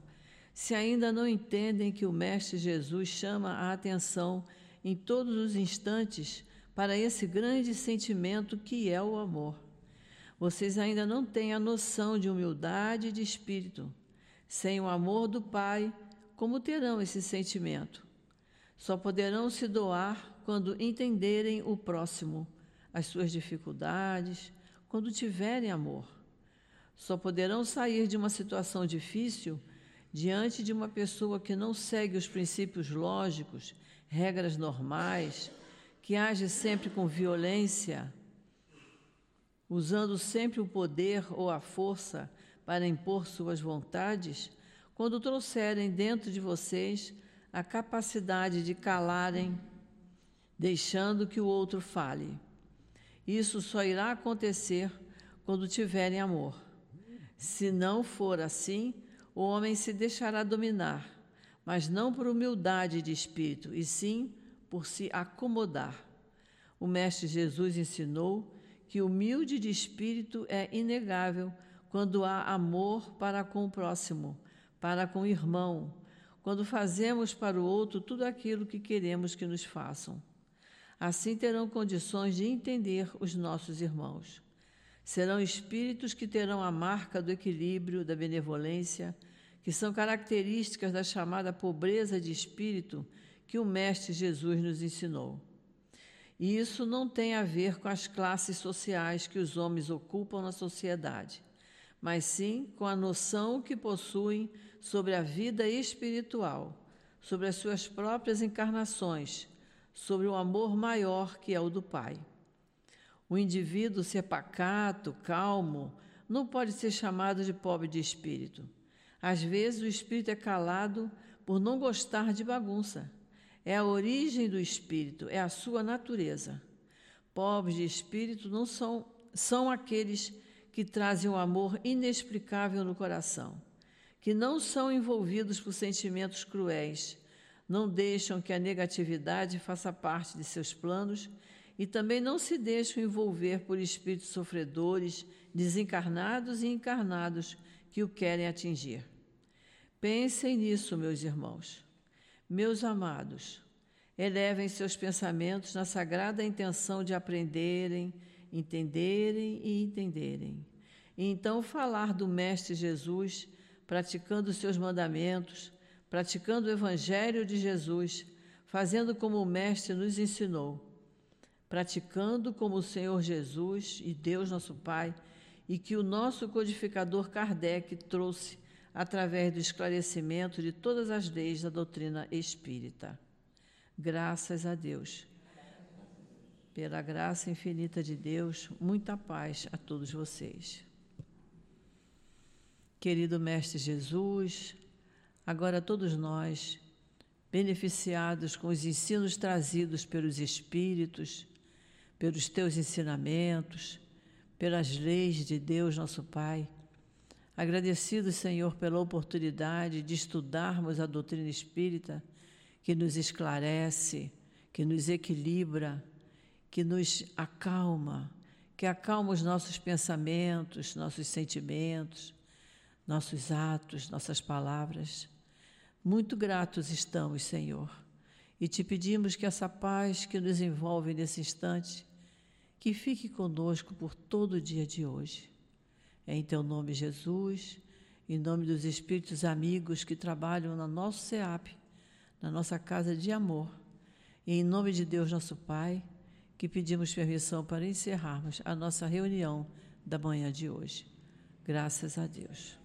se ainda não entendem que o Mestre Jesus chama a atenção em todos os instantes para esse grande sentimento que é o amor. Vocês ainda não têm a noção de humildade de espírito. Sem o amor do Pai, como terão esse sentimento? Só poderão se doar quando entenderem o próximo, as suas dificuldades, quando tiverem amor. Só poderão sair de uma situação difícil diante de uma pessoa que não segue os princípios lógicos, regras normais, que age sempre com violência, usando sempre o poder ou a força para impor suas vontades, quando trouxerem dentro de vocês a capacidade de calarem, deixando que o outro fale. Isso só irá acontecer quando tiverem amor. Se não for assim, o homem se deixará dominar, mas não por humildade de espírito, e sim por se acomodar. O Mestre Jesus ensinou que humilde de espírito é inegável quando há amor para com o próximo, para com o irmão, quando fazemos para o outro tudo aquilo que queremos que nos façam. Assim terão condições de entender os nossos irmãos. Serão espíritos que terão a marca do equilíbrio, da benevolência, que são características da chamada pobreza de espírito que o Mestre Jesus nos ensinou. E isso não tem a ver com as classes sociais que os homens ocupam na sociedade, mas sim com a noção que possuem sobre a vida espiritual, sobre as suas próprias encarnações, sobre o amor maior que é o do Pai. O indivíduo ser pacato, calmo, não pode ser chamado de pobre de espírito. Às vezes o espírito é calado por não gostar de bagunça é a origem do espírito, é a sua natureza. Pobres de espírito não são, são aqueles que trazem um amor inexplicável no coração, que não são envolvidos por sentimentos cruéis, não deixam que a negatividade faça parte de seus planos e também não se deixam envolver por espíritos sofredores, desencarnados e encarnados que o querem atingir. Pensem nisso, meus irmãos. Meus amados, elevem seus pensamentos na sagrada intenção de aprenderem, entenderem e entenderem. E então falar do Mestre Jesus, praticando seus mandamentos, praticando o Evangelho de Jesus, fazendo como o Mestre nos ensinou, praticando como o Senhor Jesus e Deus nosso Pai, e que o nosso codificador Kardec trouxe através do esclarecimento de todas as leis da doutrina espírita. Graças a Deus. Pela graça infinita de Deus, muita paz a todos vocês. Querido Mestre Jesus, agora todos nós, beneficiados com os ensinos trazidos pelos Espíritos, pelos teus ensinamentos, pelas leis de Deus, nosso Pai, agradecidos, Senhor, pela oportunidade de estudarmos a doutrina espírita que nos esclarece, que nos equilibra, que nos acalma, que acalma os nossos pensamentos, nossos sentimentos, nossos atos, nossas palavras. Muito gratos estamos, Senhor, e te pedimos que essa paz que nos envolve nesse instante, que fique conosco por todo o dia de hoje. É em teu nome, Jesus, em nome dos espíritos amigos que trabalham no nosso SEAP, na nossa casa de amor, e em nome de Deus, nosso Pai, que pedimos permissão para encerrarmos a nossa reunião da manhã de hoje. Graças a Deus.